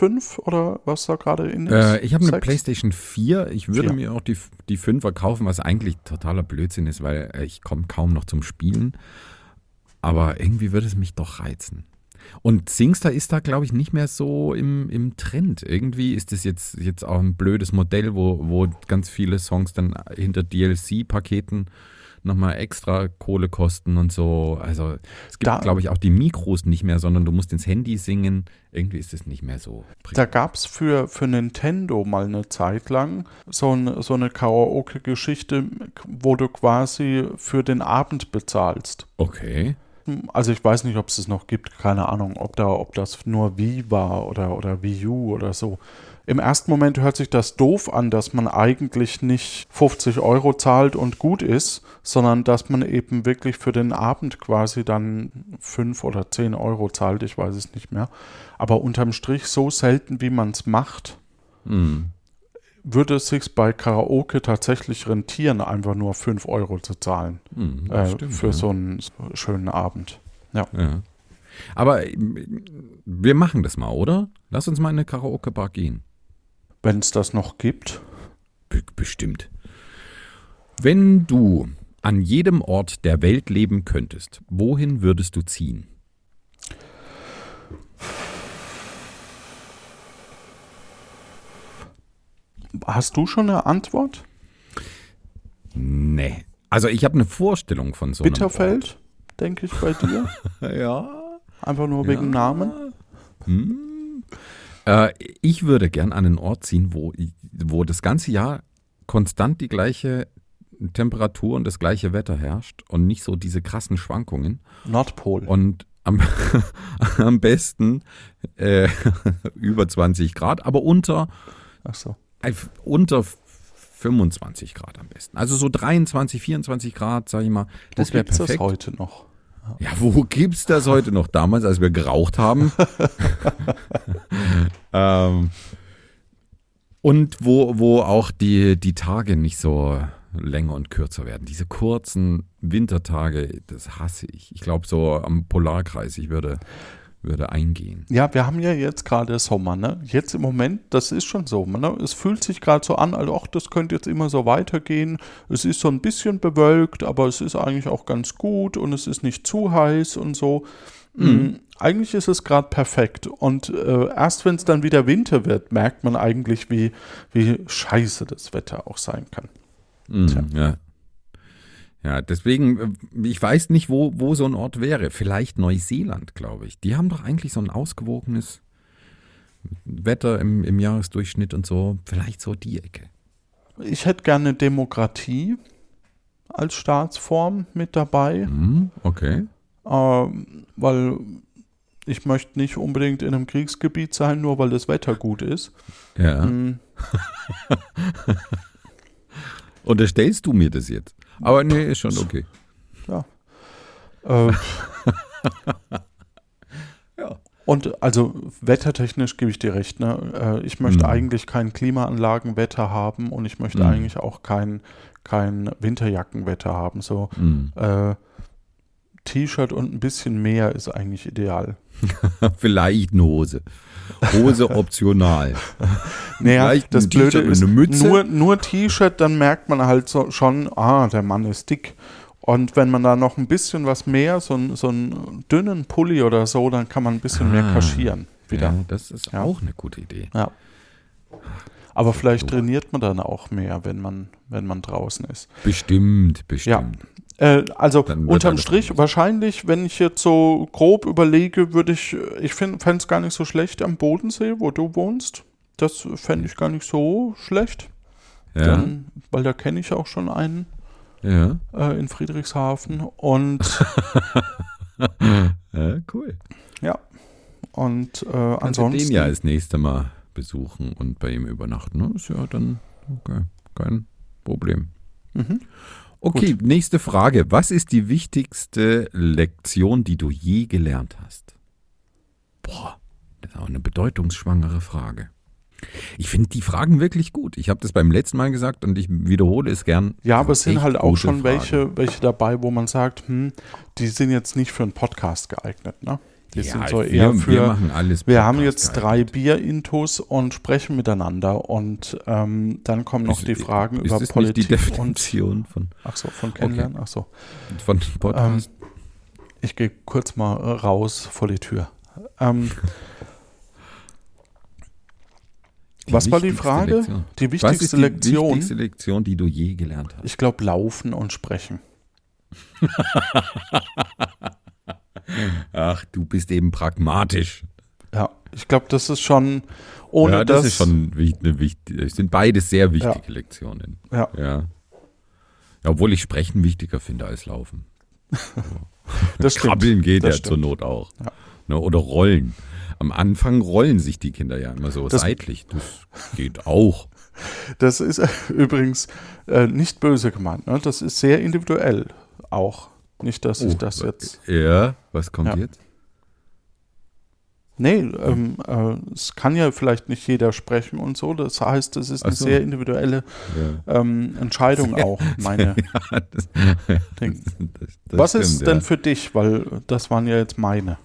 5 oder was da gerade in ist? Äh, ich habe eine? PlayStation 4. Ich würde Vier. mir auch die, die 5er kaufen, was eigentlich totaler Blödsinn ist, weil äh, ich komme kaum noch zum Spielen. Aber irgendwie würde es mich doch reizen. Und Singstar ist da, glaube ich, nicht mehr so im, im Trend. Irgendwie ist es jetzt, jetzt auch ein blödes Modell, wo, wo ganz viele Songs dann hinter DLC-Paketen nochmal extra Kohle kosten und so. Also es gibt, glaube ich, auch die Mikros nicht mehr, sondern du musst ins Handy singen. Irgendwie ist es nicht mehr so. Da gab es für, für Nintendo mal eine Zeit lang so, ein, so eine Karaoke-Geschichte, wo du quasi für den Abend bezahlst. Okay. Also ich weiß nicht, ob es es noch gibt, keine Ahnung, ob da, ob das nur Wii war oder, oder Wii U oder so. Im ersten Moment hört sich das doof an, dass man eigentlich nicht 50 Euro zahlt und gut ist, sondern dass man eben wirklich für den Abend quasi dann 5 oder 10 Euro zahlt, ich weiß es nicht mehr. Aber unterm Strich so selten, wie man es macht, Hm. würde es sich bei Karaoke tatsächlich rentieren, einfach nur 5 Euro zu zahlen Hm, das äh, stimmt, für ja. so einen schönen Abend. Ja. Aber ähm, wir machen das mal, oder? Lass uns mal in eine Karaoke-Bar gehen. Wenn es das noch gibt. Be bestimmt. Wenn du an jedem Ort der Welt leben könntest, wohin würdest du ziehen? Hast du schon eine Antwort? Nee. Also ich habe eine Vorstellung von so einem Bitterfeld, denke ich bei dir. Ja. Einfach nur wegen Namen. Hm. Äh, ich würde gern an einen Ort ziehen, wo, wo das ganze Jahr konstant die gleiche Temperatur und das gleiche Wetter herrscht und nicht so diese krassen Schwankungen. Nordpol. Und am, am besten äh, über 20 Grad, aber unter, Ach so. äh, unter 25 Grad am besten. Also so 23, 24 Grad, sag ich mal. Das wäre gibt's das perfekt. heute noch? Ja, wo gibt's das heute noch? Damals, als wir geraucht haben. ähm, und wo, wo auch die, die Tage nicht so länger und kürzer werden. Diese kurzen Wintertage, das hasse ich. Ich glaube, so am Polarkreis, ich würde, würde eingehen. Ja, wir haben ja jetzt gerade Sommer, ne? Jetzt im Moment, das ist schon so, ne? Es fühlt sich gerade so an, also ach, das könnte jetzt immer so weitergehen. Es ist so ein bisschen bewölkt, aber es ist eigentlich auch ganz gut und es ist nicht zu heiß und so. Mm, Eigentlich ist es gerade perfekt. Und äh, erst wenn es dann wieder Winter wird, merkt man eigentlich, wie, wie scheiße das Wetter auch sein kann. Mhm, ja. Ja, deswegen, äh, ich weiß nicht, wo, wo so ein Ort wäre. Vielleicht Neuseeland, glaube ich. Die haben doch eigentlich so ein ausgewogenes Wetter im, im Jahresdurchschnitt und so. Vielleicht so die Ecke. Ich hätte gerne Demokratie als Staatsform mit dabei. Mhm, okay. Ähm, weil ich möchte nicht unbedingt in einem Kriegsgebiet sein, nur weil das Wetter gut ist. Ja. Mm, Unterstellst du mir das jetzt? Aber nee, ist schon okay. äh, Ja. Und also wettertechnisch gebe ich dir recht. Ne? Äh, ich möchte Mhm. eigentlich kein Klimaanlagenwetter haben und ich möchte Mhm. eigentlich auch kein, kein Winterjackenwetter haben. So Mhm. äh, T-Shirt und ein bisschen mehr ist eigentlich ideal. Vielleicht eine Hose. Hose optional. Naja, Vielleicht das Blöde ist, nur, nur T-Shirt, dann merkt man halt so, schon, ah, der Mann ist dick. Und wenn man da noch ein bisschen was mehr, so, so einen dünnen Pulli oder so, dann kann man ein bisschen mehr Ah, kaschieren wieder. Ja, das ist Ja. auch eine gute Idee. Ja. Aber vielleicht trainiert man dann auch mehr, wenn man, wenn man draußen ist. Bestimmt, bestimmt. Äh, also unterm alles Strich, anders. wahrscheinlich, wenn ich jetzt so grob überlege, würde ich, ich fände es gar nicht so schlecht am Bodensee, wo du wohnst. Das fände ich gar nicht so schlecht. Ja, Dann, weil da kenne ich auch schon einen ja. äh, in Friedrichshafen. Und ja cool. ja, und äh, Kannst du ansonsten. den ja als nächstes Mal besuchen und bei ihm übernachten. Ne? Ist ja dann okay, kein Problem. Mhm. Okay, nächste Frage. Was ist die wichtigste Lektion, die du je gelernt hast? Boah, das ist auch eine bedeutungsschwangere Frage. Ich finde die Fragen wirklich gut. Ich habe das beim letzten Mal gesagt und ich wiederhole es gern. Ja, aber es sind halt auch schon Fragen. welche, welche dabei, wo man sagt, hm, die sind jetzt nicht für einen Podcast geeignet, ne? Die Ja, sind so wir, eher für. wir machen alles. Wir haben jetzt drei Bier-Intos und sprechen miteinander und ähm, dann kommen noch Ist- die Fragen ist über das Politik nicht die und Definition von, ach so, von Kennenlernen, ach so. von Podcast? Ich gehe kurz mal äh, raus vor die Tür. Ähm, was war die Frage? Lektion. Die Was wichtigste ist die Lektion? wichtigste Lektion, die du je gelernt hast? Ich glaube, laufen und sprechen. Ach, du bist eben pragmatisch. Ja, ich glaube, das ist schon ohne ja, das, das. ist schon eine wichtige, es sind beides sehr wichtige Ja. Lektionen. Ja. Ja. Obwohl ich Sprechen wichtiger finde als Laufen. das. Krabbeln geht das ja zur stimmt. Not auch. Ja. Ne, oder Rollen. Am Anfang rollen sich die Kinder ja immer so Das- seitlich. Das geht auch. Das ist übrigens äh, nicht böse gemeint. Ne? Das ist sehr individuell auch. Nicht, dass ich Oh, das jetzt. Ja, was kommt Ja. jetzt? Nee, ähm, äh, es kann ja vielleicht nicht jeder sprechen und so. Das heißt, es ist eine so. sehr individuelle Ja. ähm, Entscheidung auch, meine Ja, das, das, das Was stimmt, ist denn ja. für dich? Weil das waren ja jetzt meine.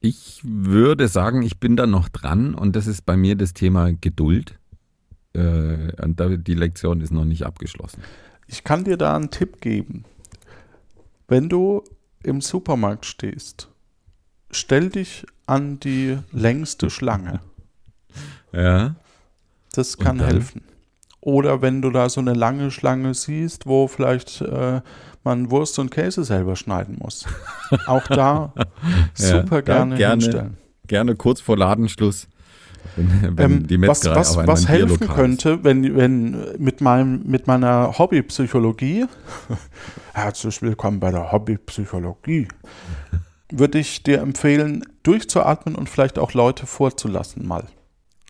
Ich würde sagen, ich bin da noch dran und das ist bei mir das Thema Geduld. Äh, und da, die Lektion ist noch nicht abgeschlossen. Ich kann dir da einen Tipp geben. Wenn du im Supermarkt stehst, stell dich an die längste Schlange. Ja. Das kann helfen. Oder wenn du da so eine lange Schlange siehst, wo vielleicht äh, man Wurst und Käse selber schneiden muss. Auch da super da gerne, gerne hinstellen. Gerne kurz vor Ladenschluss, wenn, wenn Ähm, die was Metzgerei was, einem was helfen Bierlokal ist. könnte, wenn, wenn mit, meinem, mit meiner Hobbypsychologie, herzlich willkommen bei der Hobbypsychologie, würde ich dir empfehlen, durchzuatmen und vielleicht auch Leute vorzulassen mal.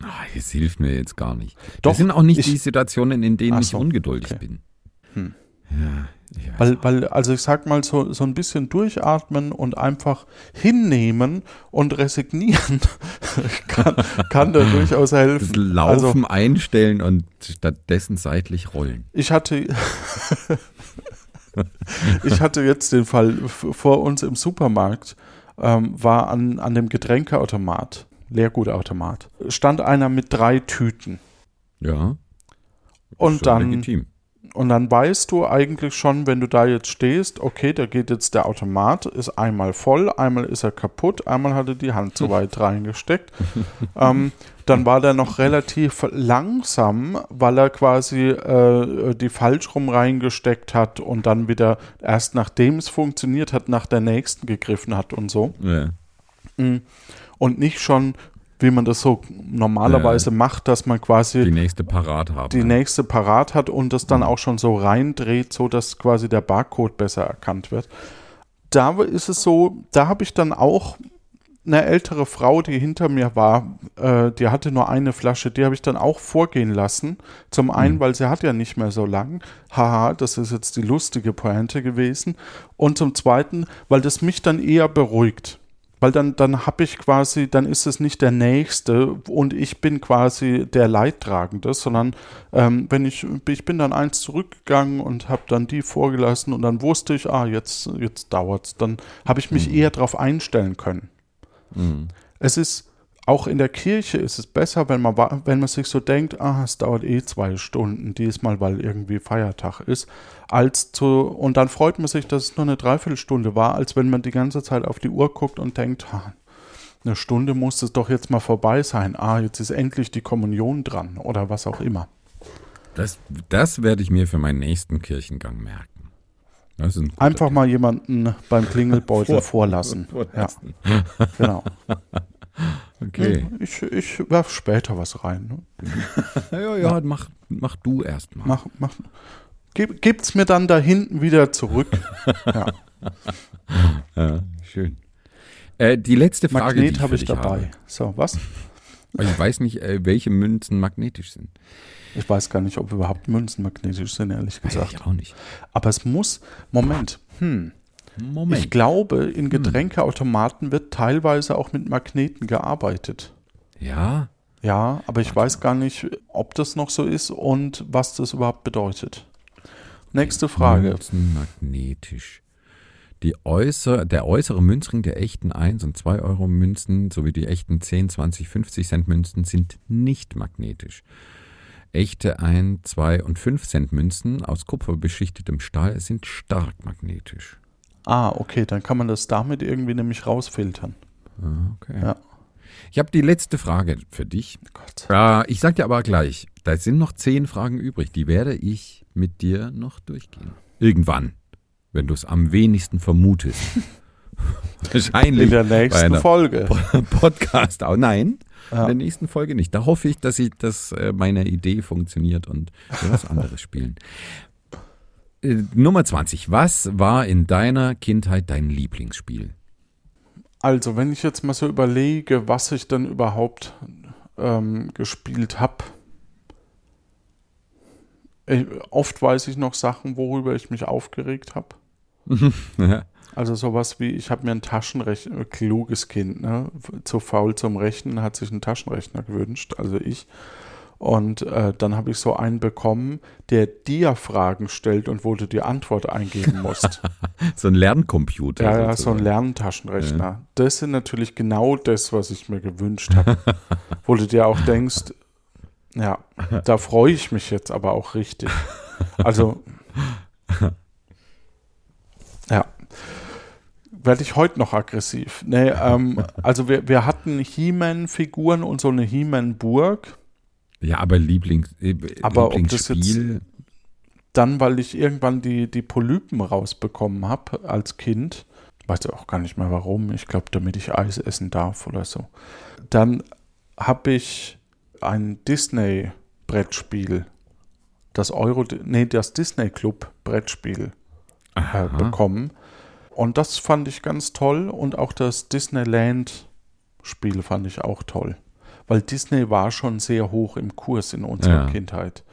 Ah, das hilft mir jetzt gar nicht. Doch, das sind auch nicht ich- die Situationen, in denen Ach ich so, ungeduldig okay. bin. Hm. Ja, Weil, weil, also ich sag mal, so, so ein bisschen durchatmen und einfach hinnehmen und resignieren kann, kann da durchaus das helfen. Laufen Also, einstellen und stattdessen seitlich rollen. ich hatte, ich hatte jetzt den Fall vor uns im Supermarkt, ähm, war an, an dem Getränkeautomat, Leergutautomat, stand einer mit drei Tüten. Ja. Und dann Legitim. Und dann weißt du eigentlich schon, wenn du da jetzt stehst, okay, da geht jetzt der Automat, ist einmal voll, einmal ist er kaputt, einmal hat er die Hand so weit reingesteckt. ähm, dann war der noch relativ langsam, weil er quasi äh, die falsch rum reingesteckt hat und dann wieder erst nachdem es funktioniert hat, nach der nächsten gegriffen hat und so. Ja. Mm. Und nicht schon, wie man das so normalerweise macht, dass man quasi Die nächste Parat haben. die nächste parat hat und das dann auch schon so reindreht, so dass quasi der Barcode besser erkannt wird. Da ist es so, da habe ich dann auch eine ältere Frau, die hinter mir war, äh, die hatte nur eine Flasche, die habe ich dann auch vorgehen lassen. Zum einen, weil sie hat ja nicht mehr so lang. Haha, das ist jetzt die lustige Pointe gewesen. Und zum zweiten, weil das mich dann eher beruhigt. Weil dann, dann habe ich quasi, dann ist es nicht der Nächste und ich bin quasi der Leidtragende, sondern ähm, wenn ich, ich bin dann eins zurückgegangen und habe dann die vorgelassen und dann wusste ich, ah, jetzt, jetzt dauert's. Dann habe ich mich eher darauf einstellen können. Mhm. Es ist, auch in der Kirche ist es besser, wenn man, wenn man sich so denkt, ah, es dauert eh zwei Stunden, diesmal, weil irgendwie Feiertag ist, als zu, und dann freut man sich, dass es nur eine Dreiviertelstunde war, als wenn man die ganze Zeit auf die Uhr guckt und denkt, ha, eine Stunde muss es doch jetzt mal vorbei sein. Ah, jetzt ist endlich die Kommunion dran oder was auch immer. Das, das werde ich mir für meinen nächsten Kirchengang merken. Ein Einfach mal jemanden beim Klingelbeutel Vor- vorlassen. Vorlassen. Ja, genau. Okay. Ich, ich werf später was rein. Ne? Ja, ja, Mach, mach du erst mal. Mach, mach. Gib, gibt's mir dann da hinten wieder zurück. ja. Ja, schön. Äh, die letzte Frage, die Magnet ich habe ich dabei. habe. So, was? Ich weiß nicht, äh, welche Münzen magnetisch sind. Ich weiß gar nicht, ob überhaupt Münzen magnetisch sind, ehrlich Weiß gesagt. ich auch nicht. Aber es muss, Moment, hm, Moment. ich glaube, in Getränkeautomaten wird teilweise auch mit Magneten gearbeitet. ja, Ja, aber ich weiß gar nicht, ob das noch so ist und was das überhaupt bedeutet. Nächste Frage. Münzen magnetisch. Die äußer, der äußere Münzring der echten 1 und 2 Euro Münzen sowie die echten 10, 20, 50 Cent Münzen sind nicht magnetisch. Echte 1, 2 und 5 Cent Münzen aus kupferbeschichtetem Stahl sind stark magnetisch. Ah, okay, dann kann man das damit irgendwie nämlich rausfiltern. Ah, Okay. Ja. Ich habe die letzte Frage für dich. Gott. Äh, ich sag dir aber gleich, da sind noch zehn Fragen übrig. Die werde ich mit dir noch durchgehen. Irgendwann, wenn du es am wenigsten vermutest. Wahrscheinlich In der nächsten Folge. Podcast. auch. Nein, Ja. in der nächsten Folge nicht. Da hoffe ich, dass, ich, dass äh, meine Idee funktioniert und wir was anderes spielen. Äh, Nummer 20. Was war in deiner Kindheit dein Lieblingsspiel? Also, wenn ich jetzt mal so überlege, was ich dann überhaupt ähm, gespielt habe. Oft weiß ich noch Sachen, worüber ich mich aufgeregt habe. Ja. Also sowas wie, ich habe mir ein Taschenrechner, kluges Kind, ne? zu faul zum Rechnen, hat sich einen Taschenrechner gewünscht, also ich. Und äh, dann habe ich so einen bekommen, der dir Fragen stellt und wo du die Antwort eingeben musst. So ein Lerncomputer. ja, ja, so ein. Lerntaschenrechner. Das sind natürlich genau das, was ich mir gewünscht habe. wo du dir auch denkst, ja, da freue ich mich jetzt aber auch richtig. Also, ja. Werde ich heute noch aggressiv. Nee, ähm, also wir, wir hatten He-Man-Figuren und so eine He-Man-Burg. Ja, aber Lieblings, äh, Aber ob das Lieblingsspiel. Dann, weil ich irgendwann die, die Polypen rausbekommen habe als Kind. Weiß auch gar nicht mehr warum. Ich glaube, damit ich Eis essen darf oder so. Dann habe ich ein Disney-Brettspiel. Das Euro, nee, das Disney Club Brettspiel äh, bekommen. Und das fand ich ganz toll. Und auch das Disneyland-Spiel fand ich auch toll. Weil Disney war schon sehr hoch im Kurs in unserer Ja. Kindheit.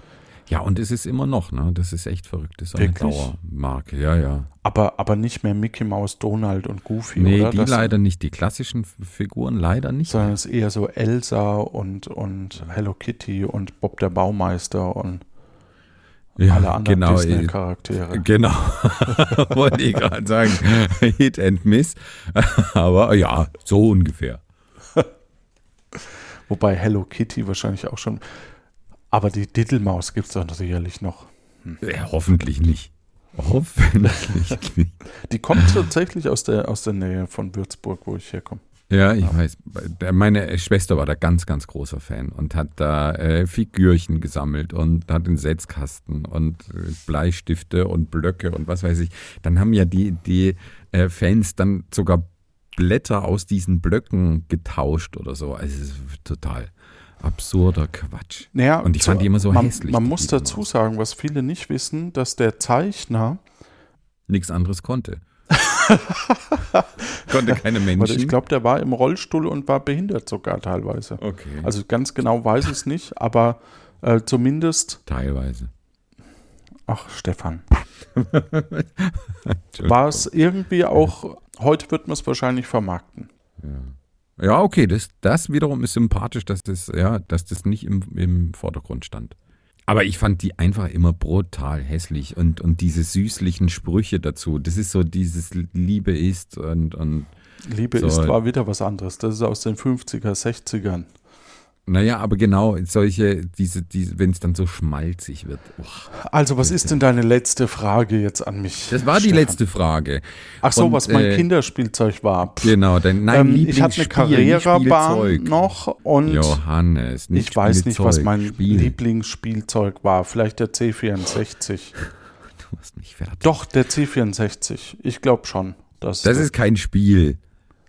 Ja, und es ist immer noch, ne? Das ist echt verrückt. Das ist eine Wirklich? Dauermarke, ja, ja. Aber, aber nicht mehr Mickey Mouse, Donald und Goofy, Nee, oder? die Das- leider nicht. Die klassischen Figuren leider nicht. Sondern es ist eher so Elsa und, und Hello Kitty und Bob der Baumeister und ja, alle anderen genau, äh, Disney-Charaktere. Genau, wollte ich gerade sagen. Hit and Miss. Aber ja, so ungefähr. Wobei Hello Kitty wahrscheinlich auch schon. Aber die Diddlemaus gibt es doch sicherlich noch. Ja, hoffentlich nicht. Hoffentlich nicht. Die kommt tatsächlich aus der, aus der Nähe von Würzburg, wo ich herkomme. Ja, ich weiß. Meine Schwester war da ganz, ganz großer Fan und hat da äh, Figürchen gesammelt und hat einen Setzkasten und äh, Bleistifte und Blöcke und was weiß ich. Dann haben ja die, die äh, Fans dann sogar Blätter aus diesen Blöcken getauscht oder so. Also es ist total absurder Quatsch. Naja, Und ich fand die immer so man, hässlich, Man muss dazu sagen, was viele nicht wissen, dass der Zeichner, Nichts anderes konnte. Konnte keine Menschen. ich glaube, der war im Rollstuhl und war behindert sogar teilweise. okay. Also ganz genau weiß ich es nicht, aber äh, zumindest, Teilweise. Ach Stefan, war es irgendwie auch, heute wird man es wahrscheinlich vermarkten. Ja, okay, das, das wiederum ist sympathisch, dass das, ja, dass das nicht im, im Vordergrund stand. Aber ich fand die einfach immer brutal hässlich und, und diese süßlichen Sprüche dazu. Das ist so dieses Liebe ist und, und Liebe So. ist war wieder was anderes. Das ist aus den 50er, 60ern. Naja, aber genau, solche, diese, diese, wenn es dann so schmalzig wird. Uch. Also, was ist denn deine letzte Frage jetzt an mich? Das war die Stefan? letzte Frage. Ach so, Und, was mein äh, Kinderspielzeug war. Pff, Genau, dein nein, ähm, ich hatte eine Carrera-Bahn Spielzeug. noch und Johannes, nicht ich weiß nicht, was mein Spiel. Lieblingsspielzeug war. Vielleicht der C64. Du machst mich fertig. Doch, der C64. Ich glaube schon. Dass Das ist kein Spiel.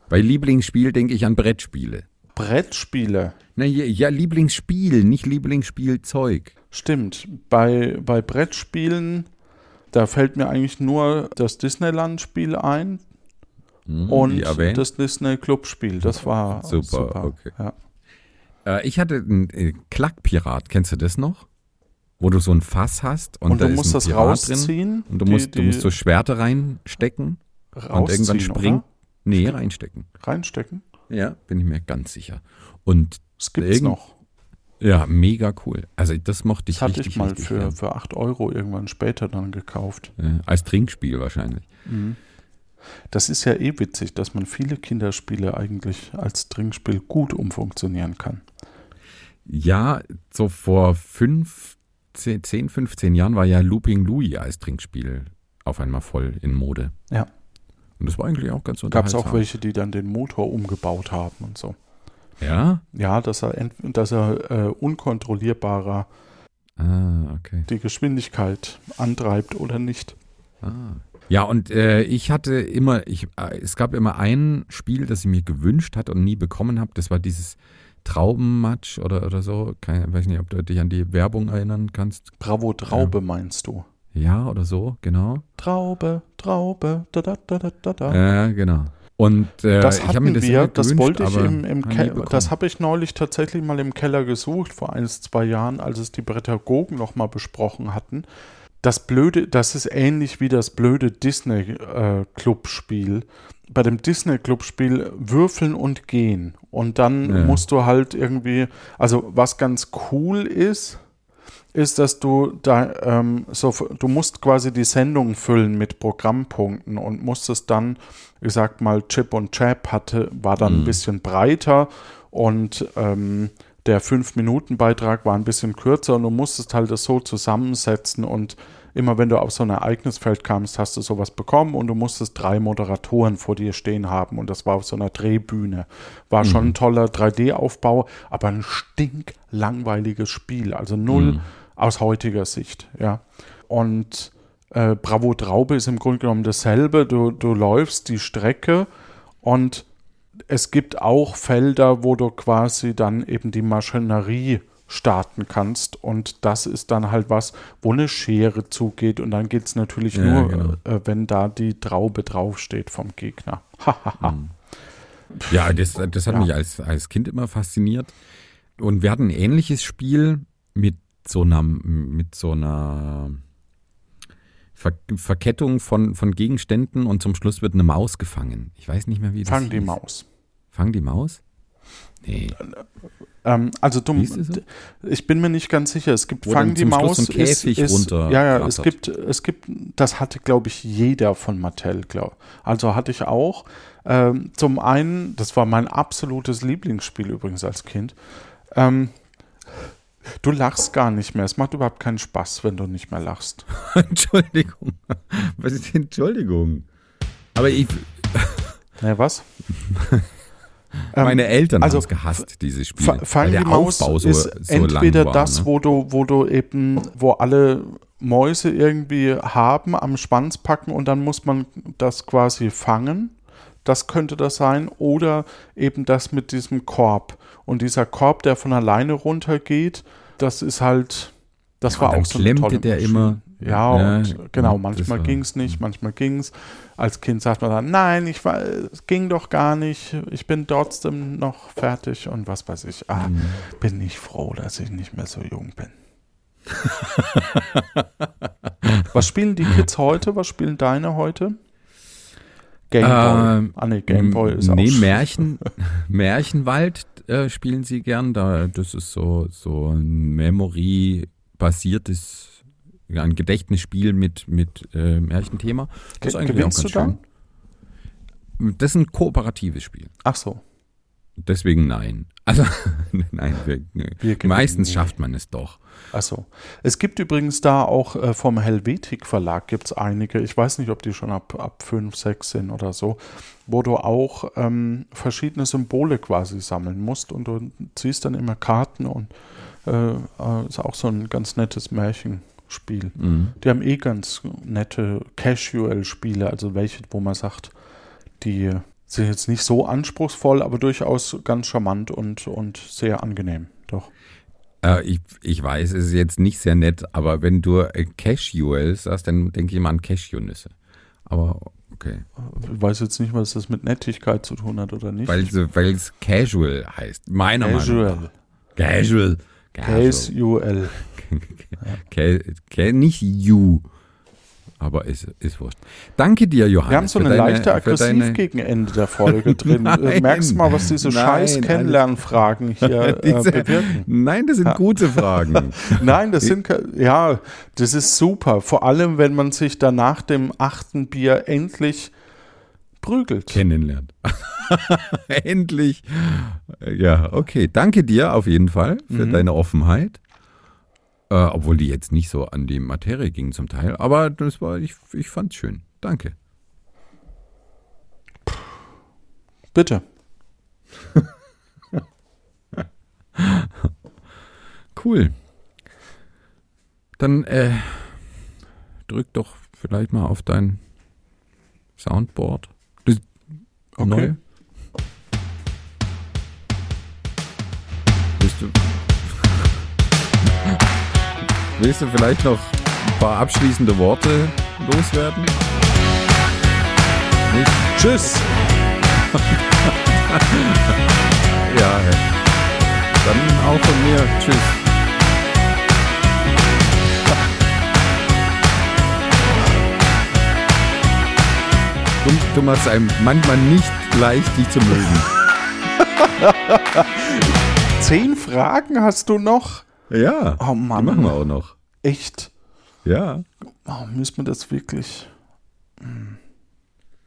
Bei Lieblingsspiel denke ich an Brettspiele. Brettspiele. Na ja, ja, Lieblingsspiel, nicht Lieblingsspielzeug. Stimmt. Bei, bei Brettspielen, da fällt mir eigentlich nur das Disneyland-Spiel ein Hm, und das Disney-Club-Spiel. Das war Super, super. okay. Ja. Äh, ich hatte einen äh, Klackpirat, kennst du das noch? Wo du so ein Fass hast und, Und, da du ist musst ein das Pirat rausziehen. drin und du die- musst, du musst so Schwerter reinstecken und irgendwann springt. oder? Nee, reinstecken. Reinstecken. Ja, bin ich mir ganz sicher. Und Das gibt's noch. Ja, mega cool. Also das mochte ich Das hatte richtig, ich mal richtig für, gern. für 8 Euro irgendwann später dann gekauft. Ja, als Trinkspiel wahrscheinlich. Das ist ja eh witzig, dass man viele Kinderspiele eigentlich als Trinkspiel gut umfunktionieren kann. Ja, so vor fünf, zehn, 10, 15 Jahren war ja Looping Louis als Trinkspiel auf einmal voll in Mode. Ja. Und das war eigentlich auch ganz Gab es unterhaltsam. auch welche, die dann den Motor umgebaut haben und so. Ja? Ja, dass er, dass er äh, unkontrollierbarer Ah, okay. die Geschwindigkeit antreibt oder nicht. Ah. Ja, und äh, ich hatte immer, ich, äh, es gab immer ein Spiel, das ich mir gewünscht hatte und nie bekommen habe. Das war dieses Traubenmatch oder, oder so. Keine, weiß nicht, ob du dich an die Werbung erinnern kannst. Bravo Traube meinst du? Ja, oder so, genau. Traube, Traube, da da da da da da. Ja, genau. Und äh, das ich hatten habe mir das wir, das gewünscht, wollte ich im, im Keller, das habe ich neulich tatsächlich mal im Keller gesucht, vor eins, zwei Jahren, als es die Pädagogen nochmal besprochen hatten. Das Blöde, das ist ähnlich wie das blöde Disney-Club-Spiel. Bei dem Disney-Club-Spiel würfeln und gehen. Und dann Ja. musst du halt irgendwie, also was ganz cool ist, ist, dass du da ähm, so, du musst quasi die Sendung füllen mit Programmpunkten und musstest dann, ich sag mal, Chip und Chap hatte, war dann ein Mhm. bisschen breiter und ähm, der 5-Minuten-Beitrag war ein bisschen kürzer und du musstest halt das so zusammensetzen und immer wenn du auf so ein Ereignisfeld kamst, hast du sowas bekommen und du musstest drei Moderatoren vor dir stehen haben und das war auf so einer Drehbühne. War schon ein toller 3D-Aufbau, aber ein stinklangweiliges Spiel, also null Mhm. Aus heutiger Sicht, ja. Und äh, Bravo Traube ist im Grunde genommen dasselbe. Du, du läufst die Strecke und es gibt auch Felder, wo du quasi dann eben die Maschinerie starten kannst und das ist dann halt was, wo eine Schere zugeht und dann geht es natürlich Ja, nur, genau. äh, wenn da die Traube draufsteht vom Gegner. Hahaha. Ja, das, das hat Ja. mich als, als Kind immer fasziniert. Und wir hatten ein ähnliches Spiel mit so einer, mit so einer Ver Verkettung von, von Gegenständen und zum Schluss wird eine Maus gefangen. Ich weiß nicht mehr, wie das Fang die hieß. Maus. Fang die Maus? Nee. Ähm, also du, Hieß es so? ich bin mir nicht ganz sicher. Es gibt Wo Fang die Schluss Maus. so ein Käfig ist, ist, runter ja, ja, es gibt, es gibt, das hatte, glaube ich, jeder von Mattel, glaube Also hatte ich auch. Ähm, zum einen, das war mein absolutes Lieblingsspiel übrigens als Kind. Ähm, du lachst gar nicht mehr. Es macht überhaupt keinen Spaß, wenn du nicht mehr lachst. Entschuldigung. Was ist denn Entschuldigung? Aber ich, Ne, was? Ähm, meine Eltern also, haben es gehasst, dieses Spiel. Fa- Fang weil der die Maus Aufbau so, ist so entweder war, das, ne? wo du, wo du eben, wo alle Mäuse irgendwie haben, am Schwanz packen und dann muss man das quasi fangen. Das könnte das sein. Oder eben das mit diesem Korb. Und dieser Korb, der von alleine runtergeht, das ist halt, das Ja, war auch so eine tolle der Maschine. immer. Ja, Ja, und genau, das manchmal ging es nicht, manchmal ging es. Als Kind sagt man dann, nein, ich war, es ging doch gar nicht, ich bin trotzdem noch fertig und was weiß ich. Ah, Mhm. bin ich froh, dass ich nicht mehr so jung bin. was spielen die Kids heute? Was spielen deine heute? Gameboy. Ähm, ah, nee, Gameboy ist auch. Nee, Märchen, Märchenwald äh, spielen sie gern. Da, das ist so, so ein Memory-basiertes, ein Gedächtnisspiel mit, mit äh, Märchenthema. Das ist Ge- eigentlich auch ganz schön. Das ist ein kooperatives Spiel. Ach so. Deswegen nein. Also, nein, wir, Wir gewinnen meistens schafft man es doch. Achso. Es gibt übrigens da auch äh, vom Helvetik Verlag gibt es einige, ich weiß nicht, ob die schon ab, ab 5, 6 sind oder so, wo du auch ähm, verschiedene Symbole quasi sammeln musst und du ziehst dann immer Karten und äh, äh, ist auch so ein ganz nettes Märchenspiel. Mhm. Die haben eh ganz nette Casual-Spiele, also welche, wo man sagt, die sind jetzt nicht so anspruchsvoll, aber durchaus ganz charmant und, und sehr angenehm. Doch. Äh, ich, ich weiß, es ist jetzt nicht sehr nett, aber wenn du äh, Casual sagst, dann denke ich immer an Cashewnüsse. Aber okay. Ich weiß jetzt nicht, was das mit Nettigkeit zu tun hat oder nicht. Weil es Casual heißt. Meiner Meinung Casual. nach. Casual. Casual. Casual. Ca ca nicht you. Aber ist, ist wurscht. Danke dir, Johannes. Wir haben so eine deine- leichte Aggressiv gegen Ende der Folge drin. Nein, Merkst mal, was diese nein, scheiß Kennenlernfragen hier äh, Diese- bewirken. Nein, das sind gute Fragen. Nein, das sind, ja, das ist super. Vor allem, wenn man sich dann nach dem achten Bier endlich prügelt. Kennenlernt. Endlich. Ja, okay. Danke dir auf jeden Fall für Mhm. deine Offenheit. Äh, obwohl die jetzt nicht so an die Materie ging zum Teil. Aber das war, ich, ich fand's schön. Danke. Bitte. Cool. Dann äh, drück doch vielleicht mal auf dein Soundboard. Das Okay. neue. Willst du, willst du vielleicht noch ein paar abschließende Worte loswerden? Nicht? Tschüss. Ja, dann auch von mir. Tschüss. Du, du machst einem manchmal nicht leicht, dich zu mögen. Zehn Fragen hast du noch? Ja, Oh die Mann. machen wir auch noch. Echt? Ja. Oh, müssen wir das wirklich? Hm.